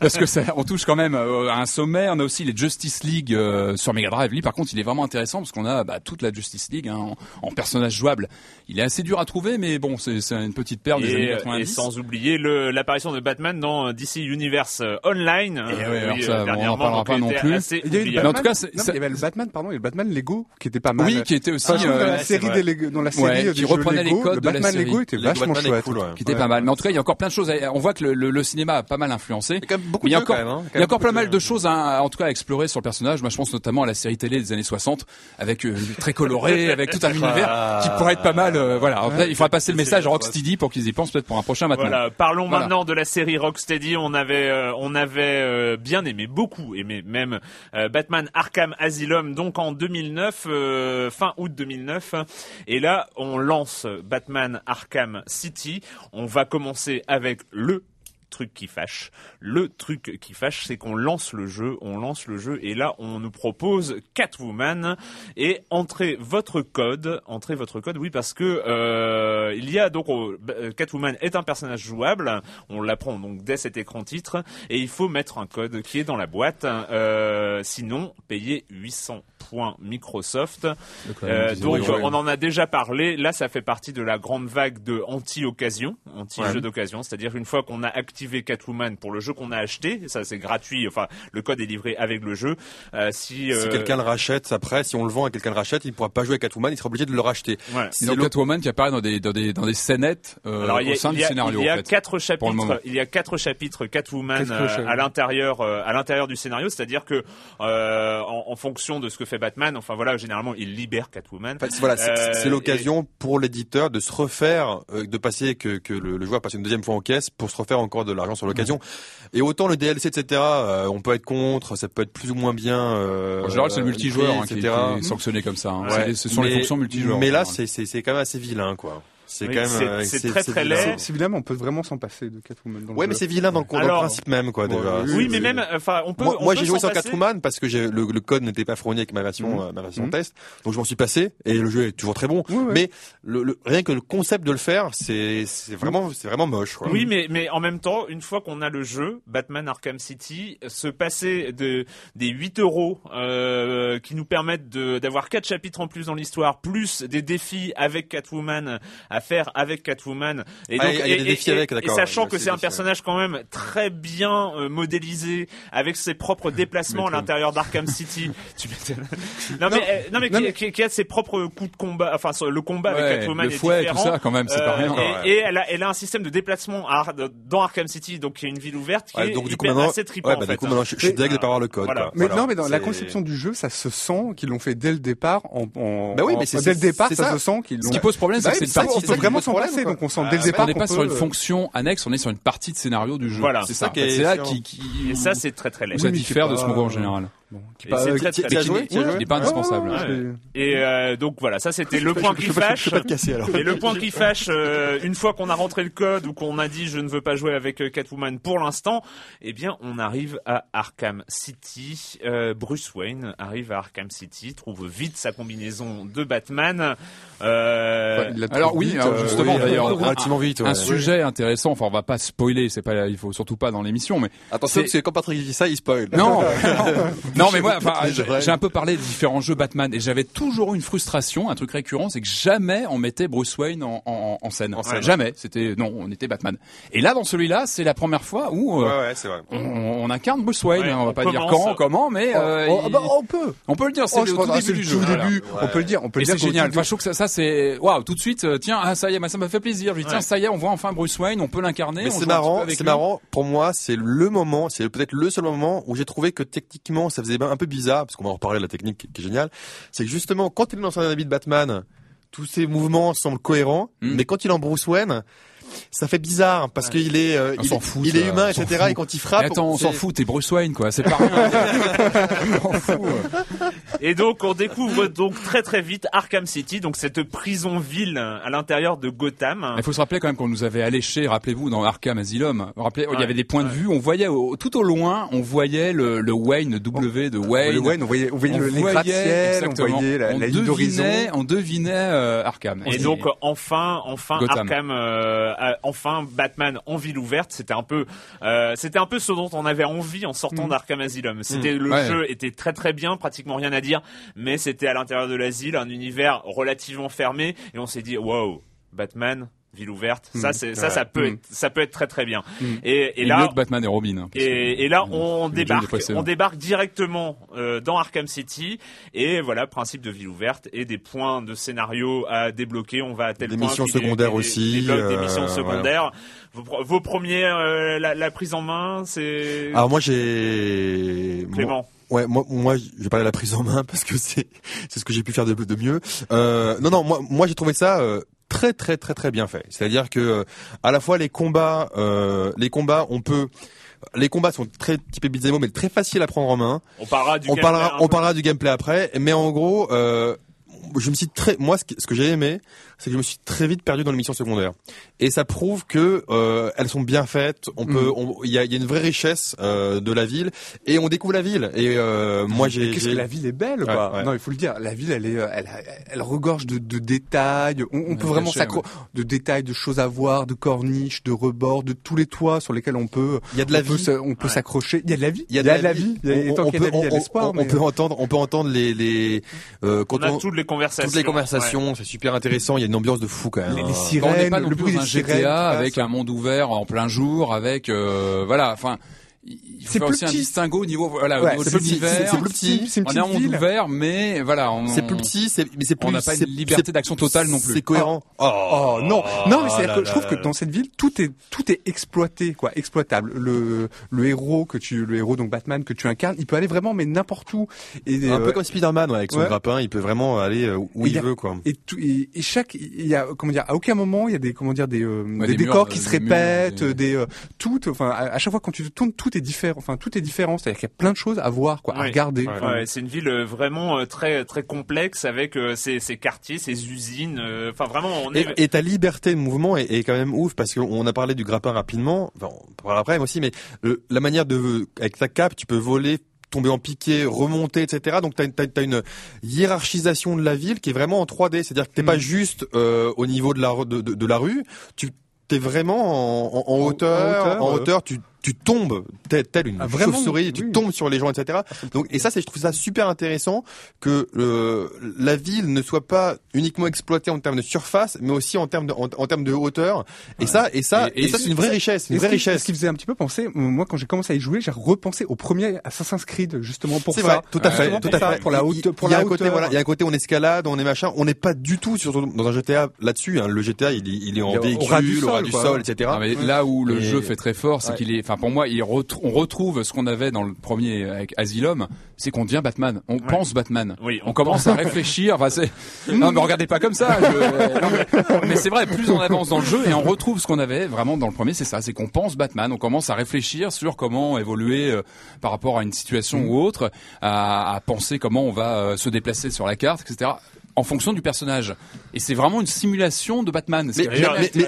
parce que ça, on touche quand même euh, à un sommet. On a aussi les Justice League euh, sur Mega Drive. Lui, par contre, il est vraiment intéressant parce qu'on a bah, toute la Justice League hein, en, en personnage jouable. Il est assez dur à trouver, mais bon, c'est une petite perle des années
Et,
90.
et sans oublier l'apparition de Batman dans DC Universe Online.
Et ouais, alors
oui,
ça, bon, on en
dernièrement,
parlera pas non plus.
Il y a eu le
oubliable.
Mais en
Batman,
tout cas, c'est-
non,
ça-
il y avait le Batman, pardon, il y a le Batman Lego qui était pas mal.
Oui, qui était aussi
que
euh,
dans la série des Lego- dans la série
Ouais,
des
qui reprenait les codes
le
de la
Batman
série.
Lego était vachement
Batman
chouette.
cool, ouais.
qui était
Ouais.
Pas mal. Mais en tout cas, il y a encore plein de choses. à- On voit que le, le- le cinéma a pas mal influencé.
Il y a quand même beaucoup
Mais il y a
de
encore,
quand même, hein.
il y a encore pas mal de choses, à, en tout cas, à explorer sur le personnage. Moi, je pense notamment à la série télé des années 60, avec euh, très coloré, avec tout un univers qui pourrait être pas mal. euh, voilà. Après, il faudra passer le message à Rocksteady pour qu'ils y pensent peut-être pour un prochain Batman.
Voilà, parlons
Voilà.
maintenant de la série Rocksteady. On avait, euh, on avait euh, bien aimé, beaucoup aimé même euh, Batman Arkham Asylum, donc en 2009, euh, fin août 2009. Et là, on lance Batman Arkham City. On va commencer avec le truc qui fâche. Le truc qui fâche, c'est qu'on lance le jeu, on lance le jeu, et là, on nous propose Catwoman et entrez votre code, entrez votre code, oui, parce que euh, il y a donc euh, Catwoman est un personnage jouable, on l'apprend donc dès cet écran titre, et il faut mettre un code qui est dans la boîte, euh, sinon payer 800 points Microsoft. Donc on en a déjà parlé. Là, ça fait partie de la grande vague de anti-occasion, anti-jeu
Ouais.
d'occasion. C'est-à-dire une fois qu'on a activé Catwoman pour le jeu qu'on a acheté, ça c'est gratuit. Enfin, le code est livré avec le jeu. Euh, si
Si
euh,
quelqu'un le rachète après, si on le vend et quelqu'un le rachète, il ne pourra pas jouer à Catwoman, il sera obligé de le racheter. C'est
donc Catwoman qui apparaît dans des dans des dans des scénettes euh,
Alors, il y a,
au sein du scénario.
il y a
en fait.
quatre chapitres. Il y a quatre chapitres Catwoman euh, à l'intérieur, euh, à l'intérieur du scénario. C'est-à-dire que euh, en, en fonction de ce que fait Batman, enfin voilà, généralement il libère Catwoman.
Voilà, c'est
Euh,
l'occasion pour l'éditeur de se refaire, euh, de passer que, que le, le joueur passe une deuxième fois en caisse pour se refaire encore de l'argent sur l'occasion. Et autant le DLC, etc. euh, on peut être contre, ça peut être plus ou moins bien. Euh,
En général, c'est le multijoueur hein, qui,
etc.
qui est sanctionné comme ça. hein.
Ouais.
Les- ce sont les
Mais-
fonctions multijoueurs.
Mais là,
général.
c'est c'est c'est quand même assez vilain, quoi. C'est
Oui,
quand même.
c'est-
euh,
très, très
vilain.
laid.
C'est évidemment, on peut vraiment s'en passer de Catwoman. Dans
Ouais, mais c'est vilain dans le, dans le
Alors-
principe même, quoi.
Ouais,
déjà.
oui,
mais même, enfin, on peut.
moi, j'ai joué
passer.
Catwoman parce que j'ai- le, le code n'était pas fourni avec ma version,
Mhm.
euh, ma version
Mhm.
test, donc je m'en suis passé et le jeu est toujours très bon. Mais le, le- rien que le concept de le faire, c'est c'est vraiment c'est vraiment moche. Quoi.
Oui, mais, mais en même temps, une fois qu'on a le jeu, Batman Arkham City, se passer de, des 8 euros euh, qui nous permettent de- d'avoir quatre chapitres en plus dans l'histoire, plus des défis avec Catwoman à faire avec Catwoman. Et
Ah, il y a des défis avec,
et sachant
ouais,
que
c'est
un personnage quand même très bien euh, modélisé, avec ses propres déplacements à l'intérieur d'Arkham City. tu m'étonnes. non, mais, euh, non, mais,
non,
qui,
mais-
qui- qui a ses propres coups de combat, enfin le combat
Ouais,
avec Catwoman
le
est
fouet, tout
différent.
ça, quand même, c'est
Euh,
pas rien.
Et, et elle, a, elle a un système de déplacement à dans Arkham City, donc qui est une ville ouverte, qui
Ouais,
est
donc du coup
hyper
maintenant,
assez trippant
ouais,
en
bah,
fait.
du coup maintenant, je, je suis deg de pas avoir le code.
Voilà.
quoi.
Mais
Voilà.
non, mais dans la conception du jeu, ça se sent qu'ils l'ont fait dès le départ. En, en,
Bah oui,
en-
mais c'est-
dès le départ, ça,
ça.
se sent qu'ils
Ce qui pose problème, c'est
Bah
que c'est une partie.
Qui
vraiment s'en passer, donc on sent
Ah,
dès le départ.
On n'est pas sur une
euh,
fonction annexe, on est sur une partie de scénario du jeu.
Voilà.
c'est
ça qui est
C'est là
chiant.
qui, qui
Et ça, c'est très très laid.
où ça diffère de ce qu'on voit en général.
Qui
Et
pas-
c'est
euh,
très,
qui-
très
qui
Il est pas indispensable.
Ouais, ouais,
Ouais. Et euh, donc voilà, ça c'était le point qui fâche.
je peux pas te casser, alors.
Et le point qui fâche, euh, une fois qu'on a rentré le code ou qu'on a dit je ne veux pas jouer avec euh, Catwoman pour l'instant, eh bien on arrive à Arkham City. Euh, Bruce Wayne arrive à Arkham City, trouve vite sa combinaison de Batman. Euh,
Alors oui,
vite,
alors
euh,
justement
oui,
d'ailleurs, un-
relativement vite,
un,
ouais.
sujet intéressant. Enfin, on va pas spoiler, c'est pas, il faut surtout pas dans l'émission, mais
Attention,
C'est-
parce que quand Patrick dit ça, il spoil.
non, non, mais moi, enfin, j'ai un peu parlé des différents jeux Batman et j'avais toujours une frustration, un truc récurrent, c'est que jamais on mettait Bruce Wayne en, en, en scène.
En scène.
Jamais. C'était non, on était Batman. Et là, dans celui-là, c'est la première fois où euh,
Ouais, ouais, c'est vrai.
on, on incarne Bruce Wayne.
Ouais,
on va
on
pas dire quand, comment, mais euh,
Oh, ah
il-
bah, on peut.
on peut le dire. C'est
Oh,
le tout début du jeu.
tout
voilà.
début. On peut le dire. On peut
Et
le dire.
c'est génial. Enfin, je trouve que ça, ça c'est waouh. Tout de suite, euh, tiens, ah ça y est, bah, ça m'a fait plaisir. Je dis tiens, ça y est, on voit enfin Bruce Wayne, on peut l'incarner.
C'est marrant, c'est marrant. Pour moi, c'est le moment, c'est peut-être le seul moment où j'ai trouvé que techniquement, ça faisait un peu bizarre, parce qu'on va en reparler de la technique qui- qui est géniale. C'est que justement, quand il est dans son habit de Batman, tous ses mouvements semblent cohérents,
Mm.
mais quand il est en Bruce Wayne, ça fait bizarre parce qu'il est, euh, il,
s'en fout,
il est humain, etc.
fout.
Et quand il
Mais
frappe,
attends, on s'en fout, t'es Bruce Wayne, quoi. C'est pas rien. on s'en fout.
Et donc on découvre donc très très vite Arkham City, donc cette prison ville à l'intérieur de Gotham.
Il faut se rappeler quand même qu'on nous avait alléché, rappelez-vous, dans Arkham Asylum. Rappelez, il y avait des points de vue, on voyait tout au loin, on voyait le, le Wayne, W de Wayne.
Le Wayne, on voyait, on voyait
On
le- les gratte-ciel, on voyait la,
On
la ligne d'horizon.
devinait, on devinait euh, Arkham.
Et donc euh, enfin, enfin
Gotham.
Arkham, euh, a- enfin Batman en ville ouverte. C'était un peu, euh, c'était un peu ce dont on avait envie en sortant d'Arkham Asylum. C'était le
Ouais.
jeu était très très bien, pratiquement rien à dire, mais c'était à l'intérieur de l'asile, un univers relativement fermé, et on s'est dit wow, Batman. Ville ouverte, ça c'est ça ça peut
Mm.
être ça peut être très très bien.
Mm.
Et, et là
mieux que Batman et Robin. hein,
Et, et là, on débarque, on débarque directement euh, dans Arkham City. Et voilà, principe de ville ouverte et des points de scénario à débloquer. On va à tel
Des
point
missions
a des-
aussi,
Des blocs, des
euh,
missions
voilà.
secondaires. Vos, pro- vos premiers, euh, la, la prise en main, c'est
Alors moi j'ai
Clément.
Ouais, moi, moi, je vais parler de la prise en main parce que c'est, c'est ce que j'ai pu faire de, de mieux. Euh, non, non, moi, moi, j'ai trouvé ça euh, très, très, très, très bien fait. C'est-à-dire que euh, à la fois les combats, euh, les combats, on peut, les combats sont très typés beat'em mais très faciles à prendre en main.
On parlera du
on
gameplay
parlera, on parlera du gameplay après, mais en gros, euh, je me suis très, moi, ce que, ce que j'ai aimé, c'est que je me suis très vite perdu dans les missions secondaires. Et ça prouve que euh, elles sont bien faites. On peut,
Mm.
on- il y a, il y a une vraie richesse euh, de la ville et on découvre la ville. Et euh, moi, j'ai,
Qu'est-ce que la ville est belle,
Ouais,
quoi.
ouais.
Non, il faut le dire. La ville, elle est, euh, elle, elle regorge de, de détails. On, on peut vraiment
cachée,
s'accro, de détails, de choses à voir, de corniches, de rebords, de tous les toits sur lesquels on peut,
il y a de la
on peut,
vie.
se- on peut
Ouais.
s'accrocher. Il y a de la vie.
Il y a de la, vie.
Il y a- de la
peut-
vie, il y a de
on-
l'espoir.
on-
mais,
On peut
euh,
entendre, on peut entendre les, les euh, quand
On a
on-
toutes les conversations.
toutes les conversations. C'est super intéressant. Il y a une ambiance de fou quand même.
Les- les
hein.
sirènes.
on n'est pas non
le
plus
bruit
dans un
des
GTA avec un monde ouvert en plein jour, avec euh, voilà, enfin. Il faut
C'est
faire
plus
aussi un
petit.
distinguo au niveau, voilà, au
Ouais,
niveau de
c'est plus petit,
l'univers.
c'est plus petit,
c'est une
On est en
petite
monde
ville.
ouvert, mais voilà, on,
C'est plus petit, c'est mais c'est plus.
on n'a pas une liberté d'action totale non plus.
C'est cohérent.
Oh non, non, mais c'est je trouve
là
que dans cette ville tout est tout est exploité quoi, exploitable. Le le héros que tu le héros donc Batman que tu incarnes, il peut aller vraiment mais n'importe où et
Un
euh,
peu comme Spider-Man ouais, avec son
ouais.
grappin, il peut vraiment aller euh, où il
a-
veut quoi.
et, tout, et, et chaque il y a comment dire à aucun moment il y a des comment dire des euh,
Ouais,
des,
des
décors qui
euh,
se répètent
des-
euh, tout enfin à, chaque fois quand tu tournes tout est différent enfin tout est différent c'est-à-dire qu'il y a plein de choses à voir quoi à regarder
Ouais.
Enfin,
Ouais, c'est une ville euh, vraiment euh, très très complexe avec euh, ses, ses quartiers, ses usines. Enfin vraiment, on est.
Et, et ta liberté de mouvement est, est quand même ouf parce qu'on a parlé du grappin rapidement. Enfin, on parlera après aussi, mais le- la manière de avec ta cape, tu peux voler tomber en piqué, remonter, etc. Donc tu as, une hiérarchisation de la ville qui est vraiment en 3D. C'est-à-dire que t'es
Mm.
pas juste euh, au niveau de la, re- de, de- de la rue, tu t'es vraiment en, en- en hauteur,
hauteur,
en hauteur, tu, tu tombes tel, tel une
Ah,
chauve-souris, tu
Oui.
tombes sur les gens, etc. Donc et ça, c'est je trouve ça super intéressant que euh, la ville ne soit pas uniquement exploitée en termes de surface, mais aussi en termes de, en, en termes de hauteur. Et ça, et ça,
Et-
et,
et
ça, c'est une vraie richesse, une vraie
ce qui-
richesse.
Ce qui faisait un petit peu penser, moi quand j'ai commencé à y jouer, j'ai repensé au premier Assassin's Creed justement pour
C'est
ça.
vrai, tout à fait,
justement
tout à fait.
pour la hauteur, pour
il y a
la
un côté,
hauteur.
voilà, il y a un côté on escalade, on est machin, on n'est pas du tout sur dans un GTA là-dessus. Hein. Le GTA, il, est- il est en
Il
véhicule,
du
aura
sol,
du sol, etc.
Non, mais là où le jeu fait très fort, c'est qu'il est, enfin pour moi, il on retrouve ce qu'on avait dans le premier avec Asylum, c'est qu'on devient Batman. On pense Batman.
Oui,
on, commence à réfléchir. Enfin, c'est non, regardez pas comme ça. je- non, mais, mais c'est vrai, plus on avance dans le jeu et on retrouve ce qu'on avait vraiment dans le premier, c'est ça, c'est qu'on pense Batman. On commence à réfléchir sur comment évoluer euh, par rapport à une situation ou autre, à, à penser comment on va euh, se déplacer sur la carte, etc. En fonction du personnage. Et c'est vraiment une simulation de Batman.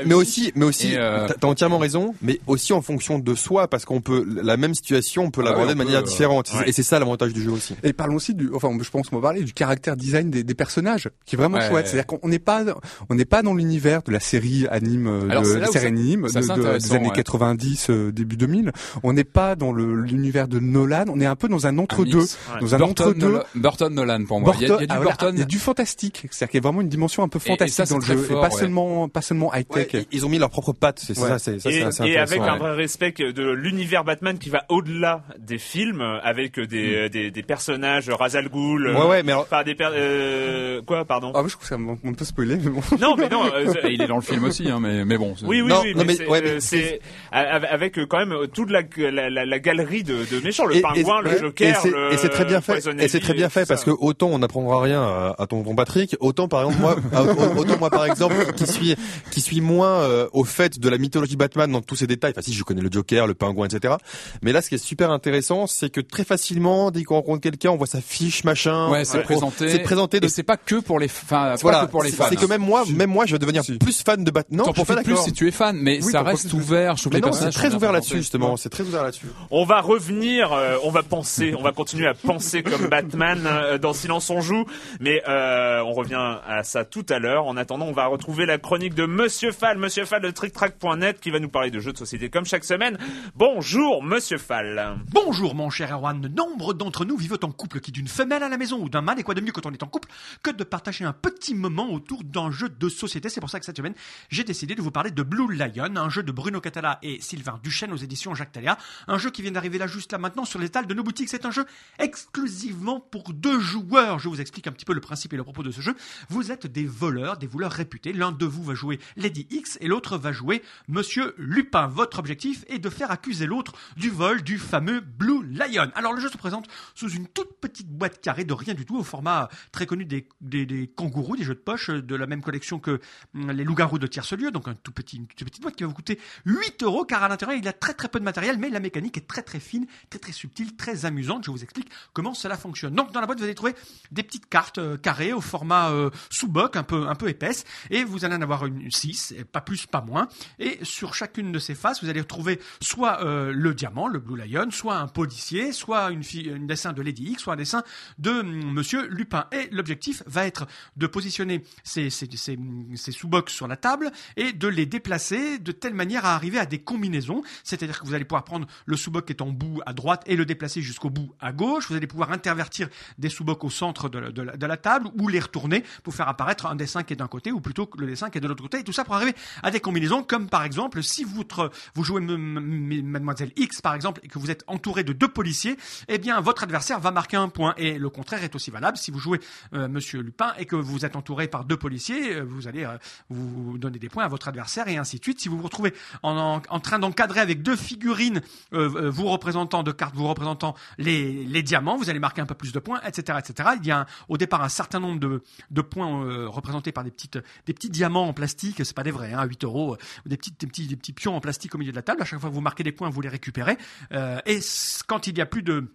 Mais, aussi, mais aussi,
euh,
t'as- entièrement raison, mais aussi en fonction de soi, parce qu'on peut la même situation, on peut
Ah
l'aborder
ouais,
de manière
peut, euh,
différente,
ouais.
et c'est ça l'avantage du jeu aussi.
Et parlons aussi du, enfin, je pense qu'on va parler du caractère design des, des personnages, qui est vraiment
Ouais.
chouette. C'est-à-dire qu'on n'est pas, on n'est pas dans l'univers de la série anime, euh,
Alors,
de la série
ça-
anime
ça,
de-
c'est
de- des années
ouais.
90, euh, début 2000. On n'est pas dans l'univers de Nolan. On est un peu dans un entre-deux,
mix.
dans un
Burton,
entre-deux.
Nolan- Burton Nolan pour moi. Il y a, il y a du
ah,
Burton.
il y a du fantastique. C'est-à-dire qu'il y a vraiment une dimension un peu
Et- et
fantastique
ça,
dans le jeu,
fort,
et pas
ouais.
seulement, pas seulement high tech.
Ouais, ils ont mis leur propre patte, c'est
Ouais.
ça, c'est ça,
et,
c'est assez
et avec un vrai respect de l'univers Batman qui va au-delà des films, euh, avec des, des, des personnages, Ra's al Ghul.
Ouais, ouais, mais alors-
enfin, des per- euh, quoi, pardon.
Ah, moi, je trouve que ça m'a un peu spoilé, mais bon.
Non, mais non. euh,
il est dans le film aussi, hein, mais, mais bon. c'est-
Oui, oui,
Non,
oui,
non,
mais,
mais-
c'est, euh, avec euh, quand même euh, toute la, la, la, la galerie de, de méchants, le pingouin, le Joker,
et c'est- très bien fait et c'est très bien fait parce que autant on n'apprendra rien à, à tonton Patrick autant par exemple moi au- autant moi par exemple qui suis qui suis moins euh, au fait de la mythologie Batman dans tous ses détails enfin si je connais le Joker le pingouin etc mais là ce qui est super intéressant c'est que très facilement dès qu'on rencontre quelqu'un on voit sa fiche machin
Ouais, c'est
Ouais.
présenté.
c'est présenté de
Et c'est pas que pour les, enfin,
voilà
pas que pour les
c'est-
fans.
c'est que même moi même moi je vais devenir plus fan de Batman non
T'en profites plus si tu es fan, mais
Oui,
ça reste ouvert. Je trouve que
mais
les
non c'est très ouvert là-dessus justement c'est très ouvert là-dessus
On va revenir, euh, on va penser, on va continuer à penser comme Batman euh, dans Silence on joue, mais euh, on revient à ça tout à l'heure. En attendant, on va retrouver la chronique de Monsieur Fall, Monsieur Fall de TrickTrack.net qui va nous parler de jeux de société comme chaque semaine. Bonjour Monsieur Fall.
Bonjour mon cher Erwan, nombre d'entre nous vivent en couple qui d'une femelle à la maison ou d'un mâle et quoi de mieux quand on est en couple que de partager un petit moment autour d'un jeu de société. C'est pour ça que cette semaine j'ai décidé de vous parler de Blue Lion, un jeu de Bruno Catala et Sylvain Duchesne aux éditions Jacques Talia, un jeu qui vient d'arriver là juste là maintenant sur les de nos boutiques. C'est un jeu exclusivement pour deux joueurs. Je vous explique un petit peu le principe et le propos de ce jeu. Vous êtes des voleurs, des voleurs réputés. L'un de vous va jouer Lady X et l'autre va jouer Monsieur Lupin. Votre objectif est de faire accuser l'autre du vol du fameux Blue Lion. Alors le jeu se présente sous une toute petite boîte carrée de rien du tout, au format très connu des, des, kangourous, des jeux de poche, de la même collection que hum, les loups-garous de tierce-lieu, donc un tout petit, une toute petite boîte qui va vous coûter 8 euros, car à l'intérieur il y a très très peu de matériel, mais la mécanique est très très fine, très très subtile, très amusante. Je vous explique comment cela fonctionne. Donc dans la boîte vous allez trouver des petites cartes euh, carrées au format euh, sous-boc, un peu, un peu épaisse, et vous allez en avoir une 6, pas plus, pas moins. Et sur chacune de ces faces, vous allez retrouver soit euh, le diamant, le Blue Lion, soit un policier, soit une, fi- un dessin de Lady X, soit un dessin de hum, Monsieur Lupin. Et l'objectif va être de positionner ces, ces, ces, sous-box sur la table et de les déplacer de telle manière à arriver à des combinaisons. C'est-à-dire que vous allez pouvoir prendre le sous-boc qui est en bout à droite et le déplacer jusqu'au bout à gauche. Vous allez pouvoir intervertir des sous-bocs au centre de de la table ou les retourner pour faire apparaître un dessin qui est d'un côté ou plutôt le dessin qui est de l'autre côté. Et tout ça pour arriver à des combinaisons comme par exemple si votre, vous jouez Mademoiselle X par exemple et que vous êtes entouré de deux policiers, eh bien votre adversaire va marquer un point et le contraire est aussi valable si vous jouez euh, Monsieur Lupin et que vous êtes entouré par deux policiers, euh, vous allez euh, vous donner des points à votre adversaire et ainsi de suite. Si vous vous retrouvez en, en- train d'encadrer avec deux figurines vous représentant de cartes, vous représentant les, les diamants, vous allez marquer un peu plus de points, etc., etc. Il y a au départ un certain nombre de, de points euh, représentés par des petites des petits diamants en plastique, c'est pas des vrais, hein, à 8 euros, euh, des petits des petits des petits pions en plastique au milieu de la table. À chaque fois que vous marquez des points, vous les récupérez. Euh, et quand il y a plus de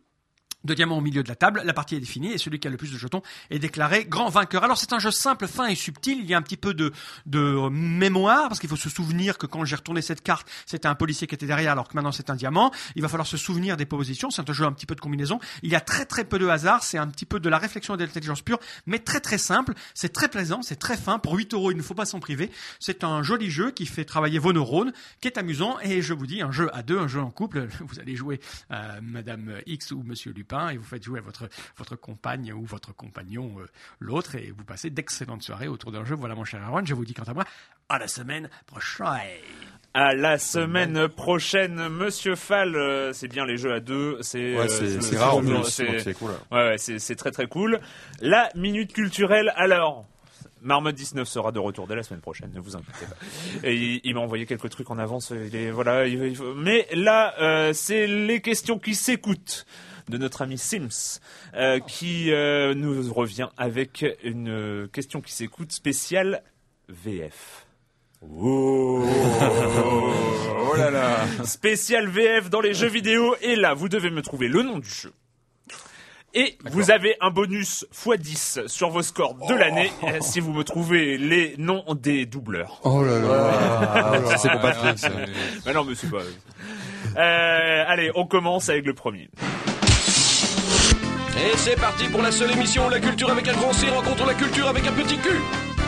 de diamants au milieu de la table, la partie est définie et celui qui a le plus de jetons est déclaré grand vainqueur. Alors c'est un jeu simple, fin et subtil, il y a un petit peu de, de mémoire parce qu'il faut se souvenir que quand j'ai retourné cette carte, c'était un policier qui était derrière alors que maintenant c'est un diamant. Il va falloir se souvenir des positions, c'est un jeu un petit peu de combinaison. Il y a très très peu de hasard, c'est un petit peu de la réflexion et de l'intelligence pure, mais très très simple, c'est très plaisant, c'est très fin. Pour 8 euros, il ne faut pas s'en priver. C'est un joli jeu qui fait travailler vos neurones, qui est amusant et je vous dis un jeu à deux, un jeu en couple. Vous allez jouer euh, Madame X ou Monsieur Lupin et vous faites jouer votre votre compagne ou votre compagnon euh, l'autre et vous passez d'excellentes soirées autour d'un jeu. Voilà mon cher Aaron, je vous dis quant à moi à la semaine prochaine.
À la semaine prochaine, Monsieur Fall. euh, c'est bien les jeux à deux. C'est
Ouais,
euh,
c'est- rare, c'est- cool.
Ouais, ouais, c'est c'est très très cool. La minute culturelle. Alors, Marmot 19 sera de retour dès la semaine prochaine, ne vous inquiétez pas. Et il, il m'a envoyé quelques trucs en avance. Il est, voilà, il- il faut- mais là, euh, c'est les questions qui s'écoutent de notre ami Sims, euh, qui euh, nous revient avec une euh, question qui s'écoute spéciale VF. Oh,
Oh là là.
Spécial VF dans les jeux vidéo. Et là, vous devez me trouver le nom du jeu. Et vous avez un bonus x10 sur vos scores de l'année euh, si vous me trouvez les noms des doubleurs.
Oh là là.
Ça, c'est pour Patrick, ça.
Bah non, mais c'est pas. Euh, allez, on commence avec le premier.
Et c'est parti pour la seule émission où la culture avec un grand C rencontre la culture avec un petit cul.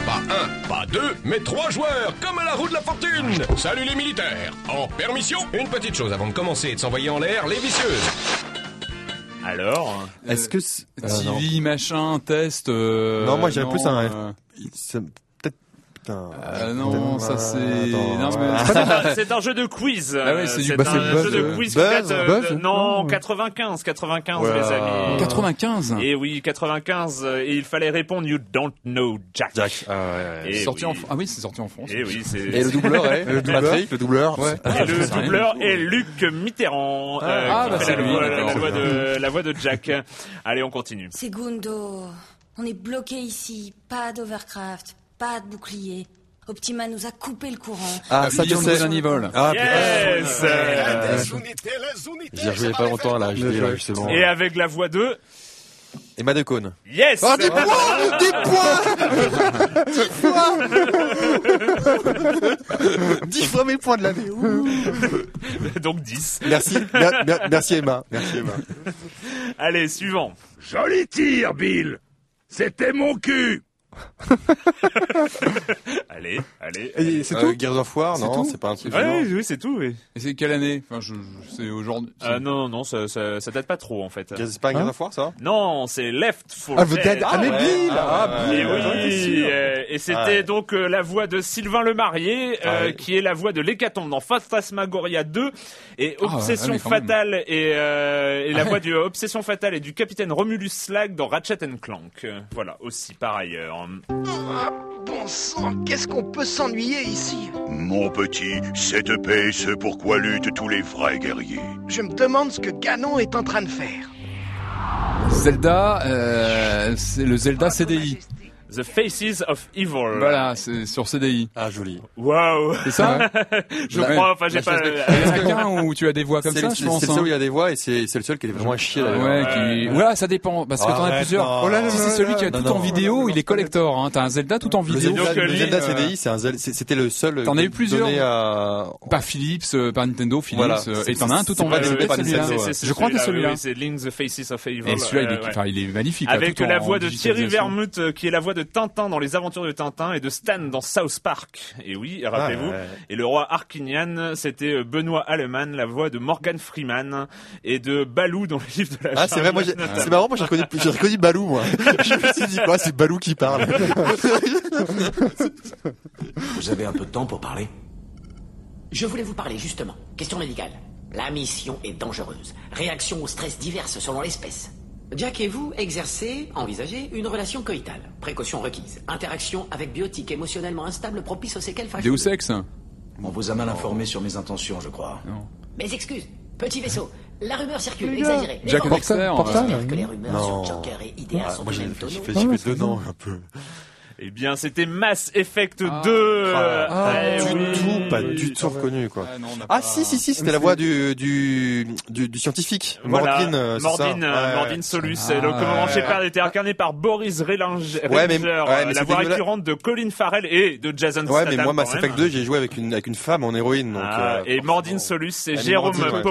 Pas un, pas deux, mais trois joueurs, comme à la roue de la fortune. Salut les militaires. En permission, une petite chose avant de commencer et de s'envoyer en l'air, les vicieuses.
Alors
Est-ce que c'est- euh, non.
TV, machin, test. euh,
Non, moi, j'avais plus un-
euh,
C'est. Putain.
euh, non, ça c'est.
Attends.
Non, mais-
C'est un, c'est un jeu de quiz.
Ah ouais, c'est du-
c'est
bah,
un
c'est
jeu
Buzz,
de quiz qui
Buzz,
date, euh,
Buzz?
de- non 95, 95
Voilà.
les amis.
95.
Et oui, 95. euh, Et il fallait répondre You don't know Jack.
Jack. Ah, ouais,
sorti
oui.
en Ah oui, c'est sorti en France.
Et oui, c'est.
Et le doubleur est
le doubleur?
Patrick, le doubleur?
Ouais.
Et le
c'est
doubleur est Luc Mitterrand, euh,
Ah, bah, c'est
la,
lui,
la voix de, la voix de Jack. Allez, on continue.
Segundo, on est bloqué ici. Pas d'Overcraft, pas de bouclier. Optima nous a coupé le courant.
Ah, ça, tu sais. Ah,
Yes
J'y ai rejoué il y a pas longtemps, là. Je dis.
Et avec la voix de
Emma de Cône.
Yes
Oh, des points Des points Dix fois Dix fois mes points de l'année. Ouh.
Donc 10.
Merci, mer- mer- merci Emma. Merci Emma.
Allez, suivant.
Joli tir, Bill C'était mon cul
Allez, allez.
Et c'est
Euh,
tout
Gears of War, non, c'est pas un truc.
Ouais, oui, c'est tout, oui.
Et c'est quelle année? Enfin, je, je- c'est aujourd'hui.
Euh, non, non, non, ça, ça, ça date pas trop, en fait.
Gears- C'est pas un Gears
Hein
of War, ça?
Non, c'est Left 4
Ah,
Dead.
Ah, mais
ouais.
Bill
Ah,
Ah,
Et
Bill étais
oui, euh, et c'était
Ouais.
donc euh, la voix de Sylvain Lemarié, euh,
Ah ouais.
qui est la voix de l'hécatombe dans Phantasmagoria 2, et
Ah ouais,
Obsession
ah.
Fatale, et, euh, et la
Ah ouais.
voix du Obsession Fatale et du capitaine Romulus Slag dans Ratchet Clank. Euh, Voilà, aussi par ailleurs.
Bon sang, qu'est-ce qu'on peut s'ennuyer ici?
Mon petit, cette paix, c'est pourquoi luttent tous les vrais guerriers.
Je me demande ce que Ganon est en train de faire.
Zelda, euh, c'est le Zelda CDI.
The Faces of Evil.
Voilà, c'est sur CDI.
Ah, joli.
Waouh.
C'est ça
Je
Ouais.
crois, enfin, j'ai pas.
a qu'un où tu as des voix comme
C'est
ça,
le
je pense.
c'est le seul où
hein.
il y a des voix et c'est c'est le seul qui est vraiment à chier.
Ouais, qui... ouais, ça dépend, parce que t'en as plusieurs.
Oh là là
Si c'est
là
celui qui a tout en vidéo, il est collector. Hein. T'as un Zelda tout en vidéo.
Zelda, le Zelda
euh,
CDI, c'est c'est- c'était le seul.
T'en as eu plusieurs. Par Philips, euh, par Nintendo, Philips,
Voilà.
euh,
C'est-
et t'en as un tout
c'est
en vidéo. Je crois que c'est celui-là.
c'est Link the Faces of Evil.
Et celui-là, il
euh,
est,
ouais.
enfin, il est magnifique.
Avec la voix de Thierry. Vermouth, euh, qui est la voix de Tintin dans Les Aventures de Tintin et de Stan dans South Park. Et oui, rappelez-vous.
ouais.
Et le roi Arquinian, c'était euh, Benoît Alleman, la voix de Morgan Freeman et de Balou dans le livre de la
Ah, c'est vrai, moi, j'ai- c'est marrant, moi, j'ai reconnu, j'ai reconnu Balou, moi. Je me suis dit, quoi, c'est Balou qui parle.
Vous avez un peu de temps pour parler? Je voulais vous parler justement. Question médicale. La mission est dangereuse. Réaction au stress diverses selon l'espèce. Jack et vous exercez, envisagez une relation coïtale. Précaution requise. Interaction avec biotiques émotionnellement instables propices aux séquelles fâcheuses.
Deus Ex
On vous a mal informé sur mes intentions, je crois.
Non.
Mes excuses. Petit vaisseau. La rumeur circule, exagérée.
Jack
Portal,
J'espère que les
non.
rumeurs
Non.
sur Joker et Idea sont
moi, j'ai
même
fait, fait
c'est
dedans,
bon.
un peu.
Eh bien, c'était Mass Effect
Ah.
2. euh,
Ah,
eh
du
oui.
tout, pas du tout reconnu, quoi.
Ah, non,
Ah,
pas-
si, si, si, c'était la voix du, du, du, du scientifique.
Voilà,
Mordine, euh, c'est ça.
Mordine, euh,
Ouais.
Mordine Solus.
Ah,
le commandant
ouais.
Shepard était incarné par Boris Relinger,
Ouais, mais- ouais,
euh,
mais
la voix
une-
récurrente de Colin Farrell et de Jason
Ouais, mais
Statham,
moi, Mass Effect
même.
2, j'ai joué avec une, avec une femme en héroïne, donc.
Ah,
euh,
et Mordine Solus, c'est Jérôme
Mordine,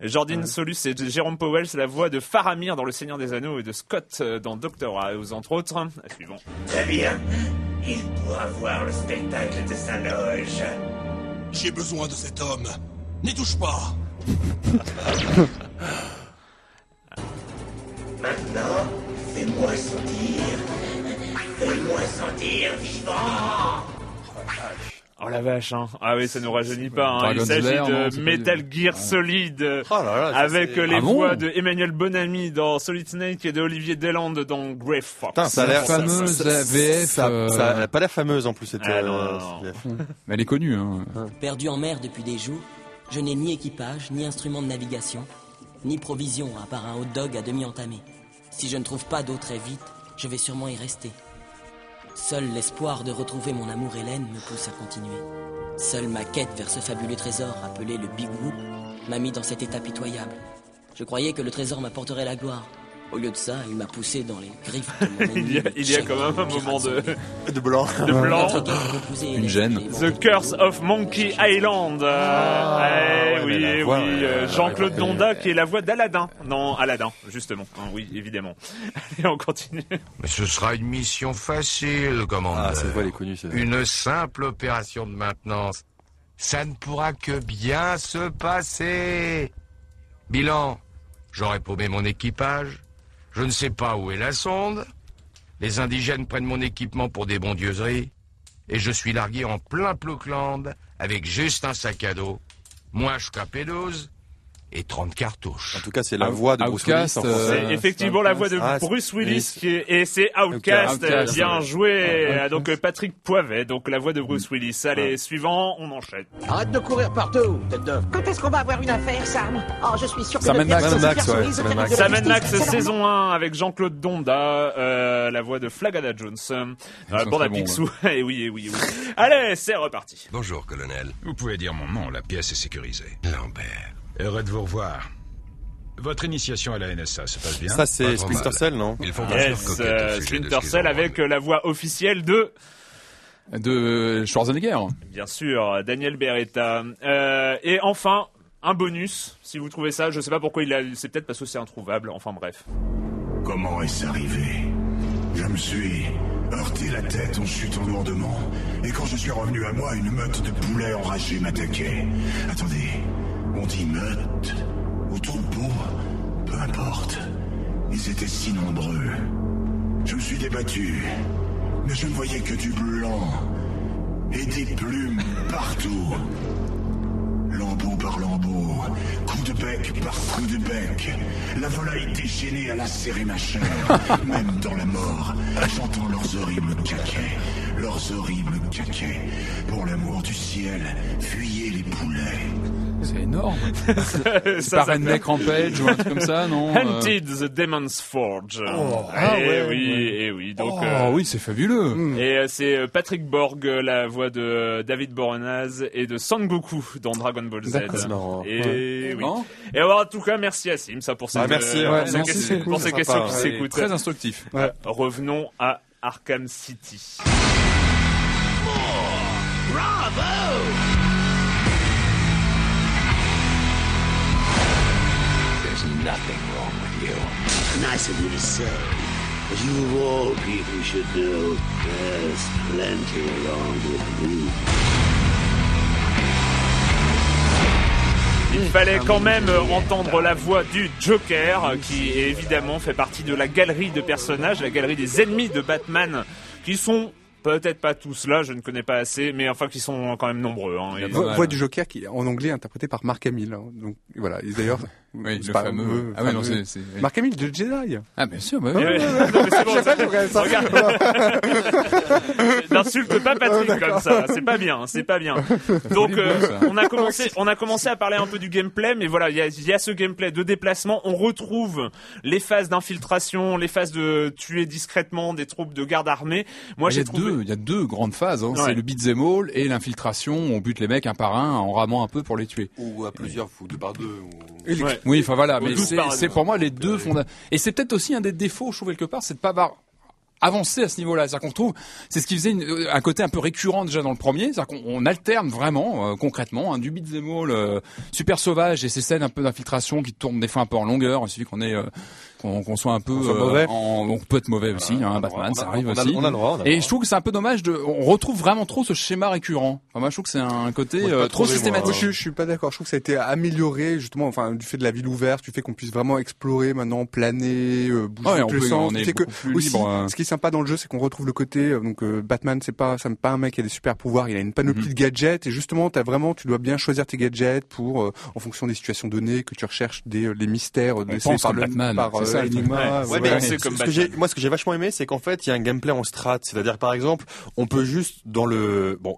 Jordine Solus, c'est Jérôme Powell, c'est la voix de Faramir dans Le Seigneur des Anneaux et de Scott euh, dans Doctor House, entre autres. Suivant.
Très bien. Il pourra voir le spectacle de sa loge.
J'ai besoin de cet homme. N'y touche pas
Maintenant, fais-moi sentir. Fais-moi sentir vivant.
Oh la vache, hein. Ah oui, ça nous rajeunit pas. Hein. Il s'agit
non,
de Metal Gear. Solid, euh,
Oh là là, ça,
avec
c'est-
les
Ah bon
voix de Emmanuel Bonamy dans Solid Snake et de Olivier Deland dans Grey Fox.
Putain, ça a l'air.
La fameuse
ça- ça-
VF,
Ça,
euh,
ça a pas l'air fameuse en plus, cette
Ah, non,
euh,
non, non.
cette VF.
Mais elle est connue. Hein.
Perdu en mer depuis des jours, je n'ai ni équipage, ni instrument de navigation, ni provision à part un hot dog à demi entamé. Si je ne trouve pas d'eau très vite, je vais sûrement y rester. Seul l'espoir de retrouver mon amour Hélène me pousse à continuer. Seule ma quête vers ce fabuleux trésor appelé le Big Whoop m'a mis dans cet état pitoyable. Je croyais que le trésor m'apporterait la gloire. Au lieu de ça, il m'a poussé dans les griffes de mon ennemi.
Il y a, il y a
Chaque
quand même un moment de.
De blanc.
de blanc.
Une gêne.
et
The Curse of Monkey Island. Euh,
Ah,
eh
ouais,
oui, eh
voix,
oui, euh, Jean-Claude
ouais,
Donda qui est la voix d'Aladin. Non, Aladin, justement. Hein, oui, évidemment. Allez, on continue.
Mais ce sera une mission facile, commandeur.
Ah, cette voix, elle est connue. c'est-
Une simple opération de maintenance. Ça ne pourra que bien se passer. Bilan, j'aurais paumé mon équipage. Je ne sais pas où est la sonde. Les indigènes prennent mon équipement pour des bondieuseries. Et je suis largué en plein Ploukland avec juste un sac à dos. Moi, je P12 et 30 cartouches.
En tout cas, c'est la voix de Bruce
Outcast,
Willis.
euh.
C'est effectivement la voix de
Ah,
Bruce Willis
oui.
qui est- et c'est Outcast, bien joué. Donc euh, Patrick Poivet, donc la voix de Bruce Willis. Allez, suivant, on enchaîne.
Arrête de courir partout, tête d'œuf. Quand est-ce qu'on va avoir une affaire, Sam? Oh, je suis sûr que
Sam Max.
Sam Max,
saison 1 avec Jean-Claude Donda, euh, la voix de Flagada Jones. Bande à Picsou. et oui, et oui, et oui. Allez, c'est reparti.
Bonjour, colonel. Vous pouvez dire mon nom, la pièce est sécurisée. Lambert. Heureux de vous revoir. Votre initiation à la NSA se passe bien?
Ça, c'est Splinter. Cell, non?
Ils font plusieurs
Yes, euh, Splinter Cell avec euh, la voix officielle de,
De Schwarzenegger.
bien sûr, Daniel Beretta. Euh, et enfin, un bonus, si vous trouvez ça. Je sais pas pourquoi il a, c'est peut-être parce que c'est introuvable. Enfin bref.
Comment est-ce arrivé? Je me suis heurté la tête en chutant lourdement. Et quand je suis revenu à moi, une meute de poulets enragés m'attaquait. Attendez, on dit meute ou troupeau Peu importe. Ils étaient si nombreux. Je me suis débattu. Mais je ne voyais que du blanc. Et des plumes partout. Lambeau par lambeau, coup de bec par coup de bec, la volaille déchaînée à lacérer ma chair, même dans la mort, j'entends leurs horribles caquets, leurs horribles caquets. Pour l'amour du ciel, fuyez les poulets.
C'est énorme.
Ça,
C'est pas
ça
Redneck Rampage ou un truc comme ça, non euh
Hunted the Demon's Forge.
Oh,
Eh
ah ouais,
oui,
ouais.
et oui. Donc,
Oh,
euh,
oui, c'est fabuleux.
Et euh, c'est euh, Patrick Borg, euh, la voix de David Boreanaz et de Sangoku dans Dragon Ball Z.
Marrant.
Et
Ouais.
oui.
Non
Et alors, en tout cas, merci à Sim, ça pour cette,
Ah, merci,
euh,
ouais,
pour ces
non,
questions,
c'est cool,
pour ces
c'est
questions
sympa,
qui s'écoutent.
Très instructif.
Euh, Revenons à Arkham City.
Bravo!
Nothing wrong with you.
Nice of you to say. But you of all people should know there's plenty wrong with me.
Il fallait quand même entendre la voix du Joker, qui évidemment fait partie de la galerie de personnages, la galerie des ennemis de Batman, qui sont peut-être pas tous là, je ne connais pas assez, mais enfin qui sont quand même nombreux. Hein, Et-
Voix, du Joker qui est en anglais interprété par Mark Hamill. hein. Donc voilà, d'ailleurs,
Oui,
c'est
le
pas-
fameux. Ah ouais, non,
fameux-
c'est. c'est-
Mark Hamill de Jedi.
Ah, bien sûr, bah oui.
ouais, non, mais c'est bon,
Je sais pas,
ça-
ça.
Regarde. N'insulte pas Patrick comme ça, c'est pas bien, c'est pas bien. Donc euh, on a commencé, on a commencé à parler un peu du gameplay, mais voilà, il y a, il y a ce gameplay de déplacement. On retrouve les phases d'infiltration, les phases de tuer discrètement des troupes de garde armée. Moi
il y
j'ai
a
trouvé.
deux, il y a deux grandes phases. Hein.
Ouais.
C'est le beat'em all et l'infiltration. On bute les mecs un par un en ramant un peu pour les tuer.
Ou à plusieurs, ou deux par deux. Ou...
Oui, enfin voilà, mais c'est pour moi les deux fondamentaux. Et c'est peut-être aussi un des défauts, je trouve quelque part, c'est de pas avoir avancé à ce niveau-là. C'est-à-dire qu'on trouve, c'est ce qui faisait une- euh, un côté un peu récurrent déjà dans le premier, c'est-à-dire qu'on on alterne vraiment, euh, concrètement, hein, du beat'em all euh, super sauvage et ces scènes un peu d'infiltration qui tournent des fois un peu en longueur. Il suffit qu'on ait euh, qu'on qu'on soit un peu
soit mauvais.
en- on peut être mauvais aussi, hein, Batman, ça arrive aussi.
on a le droit, on a le
et je trouve que c'est un peu dommage de, on retrouve vraiment trop ce schéma récurrent. Enfin, moi, je trouve que c'est un côté
Moi,
euh, trop
trouvé,
systématique.
Moi, je, je suis pas d'accord. Je trouve que ça a été amélioré justement, enfin, du fait de la ville ouverte, du fait qu'on puisse vraiment explorer maintenant, planer, euh, bouger
Ouais, on peut-
sens,
on
du
est
fait que
beaucoup plus
aussi,
libre, hein.
ce qui est sympa dans le jeu, c'est qu'on retrouve le côté euh, donc euh, Batman, c'est pas c'est pas un mec qui a des super pouvoirs, il a une panoplie
Mhm.
de gadgets et justement, t'as vraiment, tu dois bien choisir tes gadgets pour euh, en fonction des situations données que tu recherches des euh, les mystères laissés
pense
par
comme Batman,
par
c'est
euh,
ça.
Ouais, mais ce- ce que j'ai- moi, ce que j'ai vachement aimé, c'est qu'en fait, il y a un gameplay en strat. C'est-à-dire, par exemple, on peut juste dans le bon,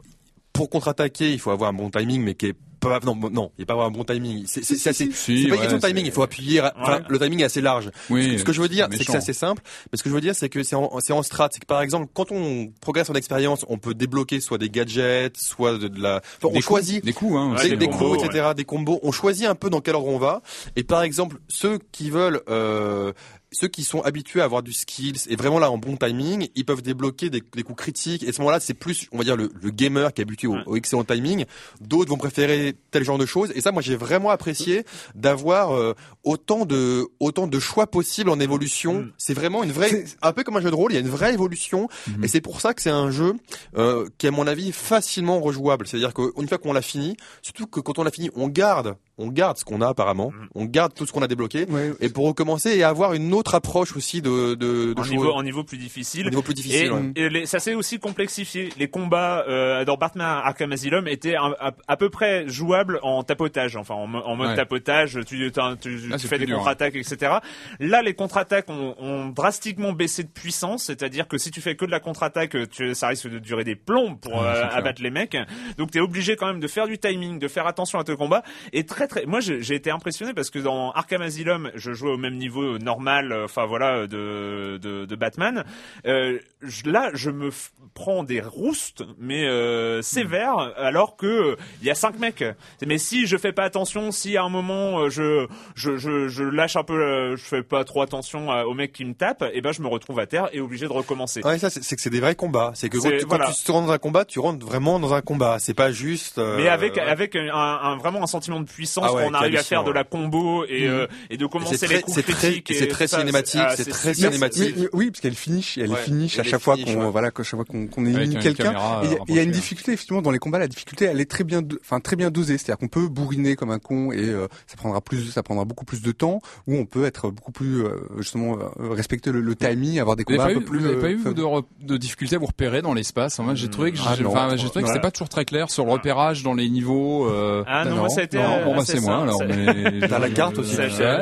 pour contre-attaquer, il faut avoir un bon timing, mais qui est pas non non il n'y a pas avoir un bon timing. C'est c'est c'est assez-
Si,
c'est pas une
ouais,
question de timing il faut appuyer enfin
Ouais.
le timing est assez large.
Oui,
ce, que- je veux dire
c'est
c'est que c'est assez simple mais ce que je veux dire c'est que c'est en c'est en strat. C'est que par exemple quand on progresse en expérience on peut débloquer soit des gadgets soit de, de la enfin, on
Des coups,
choisit
des coups, hein,
des, des
des
coups
combos,
etc des combos. On choisit un peu dans quel ordre on va. Et par exemple ceux qui veulent euh, ceux qui sont habitués à avoir du skills et vraiment là en bon timing, ils peuvent débloquer des, des coups critiques. Et à ce moment-là, c'est plus, on va dire, le, le gamer qui est habitué au, au excellent timing. D'autres vont préférer tel genre de choses. Et ça, moi, j'ai vraiment apprécié d'avoir euh, autant de autant de choix possibles en évolution. C'est vraiment une vraie, un peu comme un jeu de rôle. Il y a une vraie évolution. Et c'est pour ça que c'est un jeu euh, qui, à mon avis, facilement rejouable. C'est-à-dire qu'une fois qu'on l'a fini, surtout que quand on l'a fini, on garde, on garde ce qu'on a apparemment, on garde tout ce qu'on a débloqué, et pour recommencer et avoir une autre approche aussi de de, de
en niveau, en niveau plus difficile.
Au niveau plus difficile,
Et,
ouais.
et les- ça s'est aussi complexifié. Les combats euh, dans Batman Arkham Asylum étaient un- à, à peu près jouables en tapotage, enfin en, mo- en mode
Ouais.
tapotage. Tu, tu,
Là,
tu fais des
dur,
contre-attaques, etc. Là, les contre-attaques ont, ont drastiquement baissé de puissance, c'est-à-dire que si tu fais que de la contre-attaque, ça risque de durer des plombs pour euh, abattre les mecs. Donc, t'es obligé quand même de faire du timing, de faire attention à tes combats. Et très très, moi, j'ai j'ai été impressionné parce que dans Arkham Asylum, je jouais au même niveau normal, euh, enfin voilà, de, de, de Batman. Euh, je- là, je me prends des roustes, mais euh, sévères, alors que euh, il y a cinq mecs. Mais si je fais pas attention, si à un moment euh, je je, je, je lâche un peu, euh, je fais pas trop attention euh, aux mecs qui me tapent, et ben je me retrouve à terre et obligé de recommencer.
Ouais, ça, c'est que c'est des vrais combats. C'est que quand, tu, quand
voilà.
tu te rentres dans un combat, tu rentres vraiment dans un combat. C'est pas juste. euh,
Mais avec
ouais.
avec un, un- vraiment un sentiment de puissance
Ah ouais,
quand on arrive à faire de la combo et, euh, et de commencer les coups
c'est très-
critiques.
et très cinématique,
ah,
c'est très cinématique.
Oui, parce qu'elle finish, elle finish à chaque fois qu'on voilà, que chaque fois qu'on élimine quelqu'un.
caméra,
Et Il y, a-
euh,
il y a une difficulté effectivement dans les combats. La difficulté, elle est très bien, enfin très bien dosée. C'est-à-dire qu'on peut bourriner comme un con et euh, ça prendra plus, ça prendra beaucoup plus de temps. Ou on peut être beaucoup plus euh, justement respecter le, timing, avoir des combats
n'avez
un
pas,
peu
eu,
plus.
vous avez pas eu de, difficultés à vous repérer dans l'espace? Moi, j'ai trouvé que
Ah
j'ai
non.
enfin, j'ai trouvé que
Ouais.
c'était pas toujours très clair sur le repérage dans les niveaux. euh,
Ah non, ça a été.
non, bon bah c'est moi alors.
T'as la carte aussi.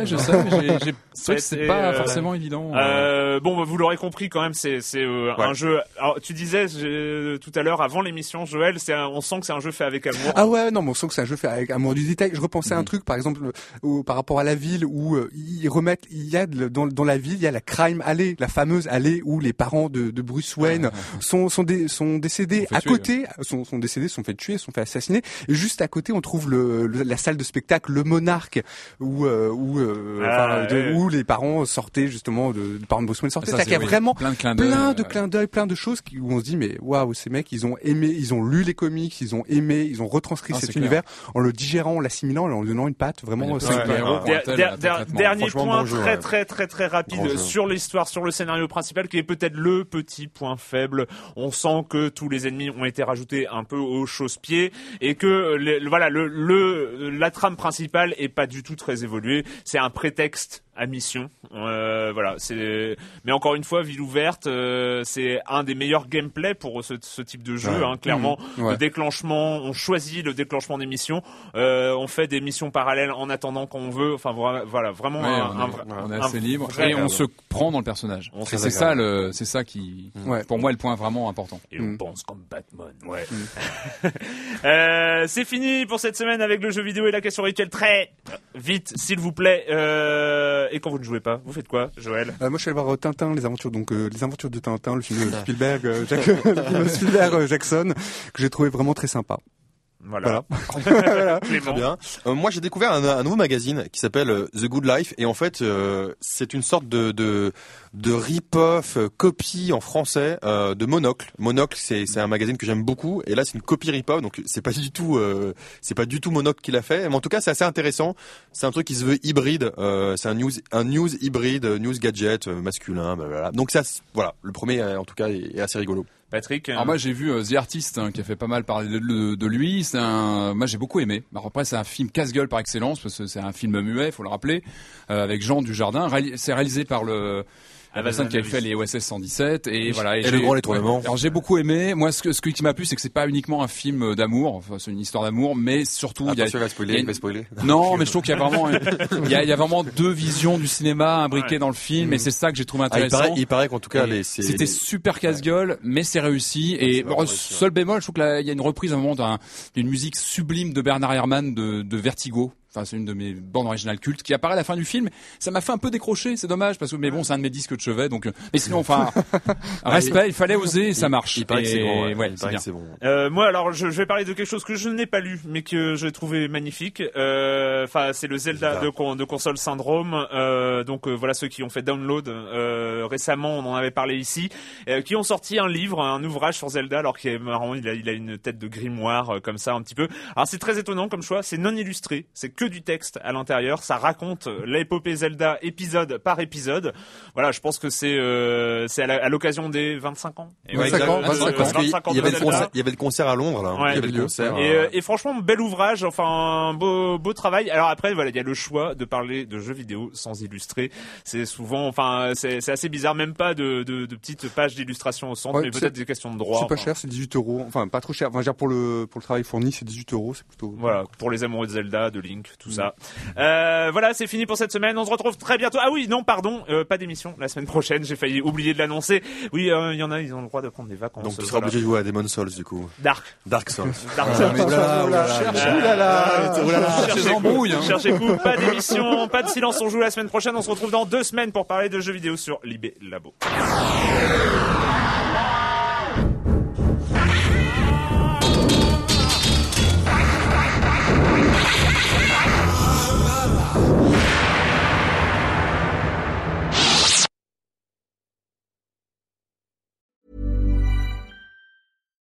Je sais, mais j'ai- j'ai c'est vrai pas
euh,
forcément évident. euh.
Bon, bah, vous l'aurez compris quand même, c'est c'est euh,
Ouais.
un jeu. Alors, tu disais tout à l'heure avant l'émission, Joël, c'est un- on sent que c'est un jeu fait avec amour.
Ah ouais, non, mais on sent que c'est un jeu fait avec amour du détail. Je repensais à un truc, par exemple, par rapport à la ville où ils remettent, il y a dans, dans la ville, il y a la crime alley, la fameuse allée où les parents de, de Bruce Wayne sont sont, dé- sont décédés. À
tuer.
côté, sont, sont décédés, sont fait tuer, sont fait assassiner. Et juste à côté, on trouve le, le- la salle de spectacle, le Monarque, où euh, où, euh,
Ah,
enfin, de-
ouais.
où les parents sortaient justement de, Wayne sortaient.
Ça,
C'est-à-dire qu'il y a
oui,
vraiment
plein de clins d'œil,
plein de
ouais.
clins d'œil, plein de choses qui- où on se dit mais waouh, ces mecs, ils ont aimé, ils ont lu les comics, ils ont aimé, ils ont retranscrit
Ah,
cet
clair.
univers en le digérant, en l'assimilant et en lui donnant une patte vraiment
Der- der- der-
traitement.
dernier point très
ouais.
très très très rapide sur l'histoire, sur le scénario principal, qui est peut-être le petit point faible. On sent que tous les ennemis ont été rajoutés un peu au chausse-pied et que le- voilà le, le la trame principale est pas du tout très évoluée. C'est un prétexte à mission. Euh, voilà, c'est. Mais encore une fois, ville ouverte, euh, c'est un des meilleurs gameplays pour ce, ce type de jeu.
Ouais.
hein, clairement,
Mmh. Ouais.
le déclenchement, on choisit le déclenchement des missions. Euh, on fait des missions parallèles en attendant qu'on veut. Enfin voilà, vraiment
Ouais,
un,
on,
un
est,
vrai-
on est
un
assez libre
vrai
et on se prend dans le personnage.
On
C'est ça le, c'est ça qui,
Ouais.
pour moi, est le point vraiment important.
Et on
Mm.
pense comme Batman. Ouais. Euh, c'est fini pour cette semaine avec le jeu vidéo et la question rituelle. Très vite, s'il vous plaît. Euh, et quand vous ne jouez pas, vous faites quoi, Joël?
Euh, moi, je suis allé voir euh, Tintin, les aventures, donc euh, les aventures de Tintin, le film de Spielberg, euh, Jack- le film Spielberg euh, Jackson, que j'ai trouvé vraiment très sympa.
Voilà.
Voilà.
Très bien. Euh, moi, j'ai découvert un, un nouveau magazine qui s'appelle euh, The Good Life et en fait, euh, c'est une sorte de de, de rip-off euh, copie en français euh, de Monocle. Monocle, c'est c'est un magazine que j'aime beaucoup et là, c'est une copie rip-off, donc c'est pas du tout euh, c'est pas du tout Monocle qui l'a fait, mais en tout cas, c'est assez intéressant. C'est un truc qui se veut hybride. euh, c'est un news un news hybride, news gadget masculin, blablabla. Donc ça, voilà, le premier en tout cas est, est assez rigolo.
Patrick.
Alors moi j'ai vu euh, The Artist hein, qui a fait pas mal parler de, lui. C'est un, moi j'ai beaucoup aimé. Alors après c'est un film casse-gueule par excellence parce que c'est un film muet, faut le rappeler, euh, avec Jean Dujardin. Réali- C'est réalisé par le La qui avait fait les OSS 117 et, voilà.
Et
j'ai-
le grand détournement.
Alors j'ai beaucoup aimé. Moi, ce, que, ce qui m'a plu, c'est que c'est pas uniquement un film d'amour. Enfin, c'est une histoire d'amour, mais surtout il y a.
Il va spoiler,
il a
spoiler.
Non, mais je trouve qu'il y a vraiment, il y a, il y a vraiment deux visions du cinéma imbriquées dans le film, et c'est ça que j'ai trouvé
Ah, il
intéressant.
paraît, il paraît qu'en tout cas,
Et C'était
les-
super casse-gueule, mais c'est réussi. Et bon, seul bémol, je trouve qu'il y a une reprise à un moment d'une musique sublime de Bernard Herrmann de, de Vertigo. Enfin, c'est une de mes bandes originales cultes qui apparaît à la fin du film. Ça m'a fait un peu décrocher, c'est dommage parce que mais bon, c'est un de mes disques de chevet, donc. euh, Mais sinon, enfin, respect, il fallait oser, et ça marche.
il paraît que c'est bon, ouais.
ouais,
Il
c'est
paraît
bien.
que c'est bon.
Euh, moi, alors, je, je vais parler de quelque chose que je n'ai pas lu, mais que j'ai trouvé magnifique. Euh, Enfin, c'est le Zelda de, con- de console syndrome. Euh, donc euh, voilà ceux qui ont fait download euh, récemment, on en avait parlé ici, euh, qui ont sorti un livre, un ouvrage sur Zelda, alors qu'il est marrant, il a, il a une tête de grimoire euh, comme ça un petit peu. Alors c'est très étonnant comme choix, c'est non illustré, c'est que du texte à l'intérieur, ça raconte l'épopée Zelda épisode par épisode. Voilà, je pense que c'est euh, c'est à l'occasion des 25 ans.
Et ouais, exact. Parce qu'il y- il y avait le concert- il y avait le concert à Londres, là.
Ouais.
Il y avait le concert.
Et, euh, et franchement, bel ouvrage, enfin beau beau travail. Alors après, voilà, il y a le choix de parler de jeux vidéo sans illustrer. C'est souvent, enfin, c'est assez bizarre, même pas de, de, de petites pages d'illustration au centre,
Ouais,
mais peut-être des questions de droit.
C'est pas
enfin.
cher, c'est 18 euros. Enfin, pas trop cher. Enfin, je veux dire, pour le, pour le travail fourni, c'est 18 euros, c'est plutôt.
Voilà, pour les amoureux de Zelda, de Link, tout ça. Euh, voilà, c'est fini pour cette semaine. On se retrouve très bientôt. Ah oui, non, pardon, euh, pas d'émission la semaine prochaine. J'ai failli oublier de l'annoncer. Oui, euh, il y en a, ils ont le droit de prendre des vacances.
Donc tu seras
Voilà.
obligé de jouer à Demon's Souls, du coup.
Dark.
Dark Souls.
Dark
Ah,
Souls.
mais oulala, oulala,
Cherchez-
oulala.
oulala,
Oulala.
cherchez
Cherchez
coup,
embrouille, hein.
Cherchez coup, pas d'émission, pas de silence, on joue la semaine prochaine. On se retrouve dans deux semaines pour parler de jeux vidéo sur Libé Labo.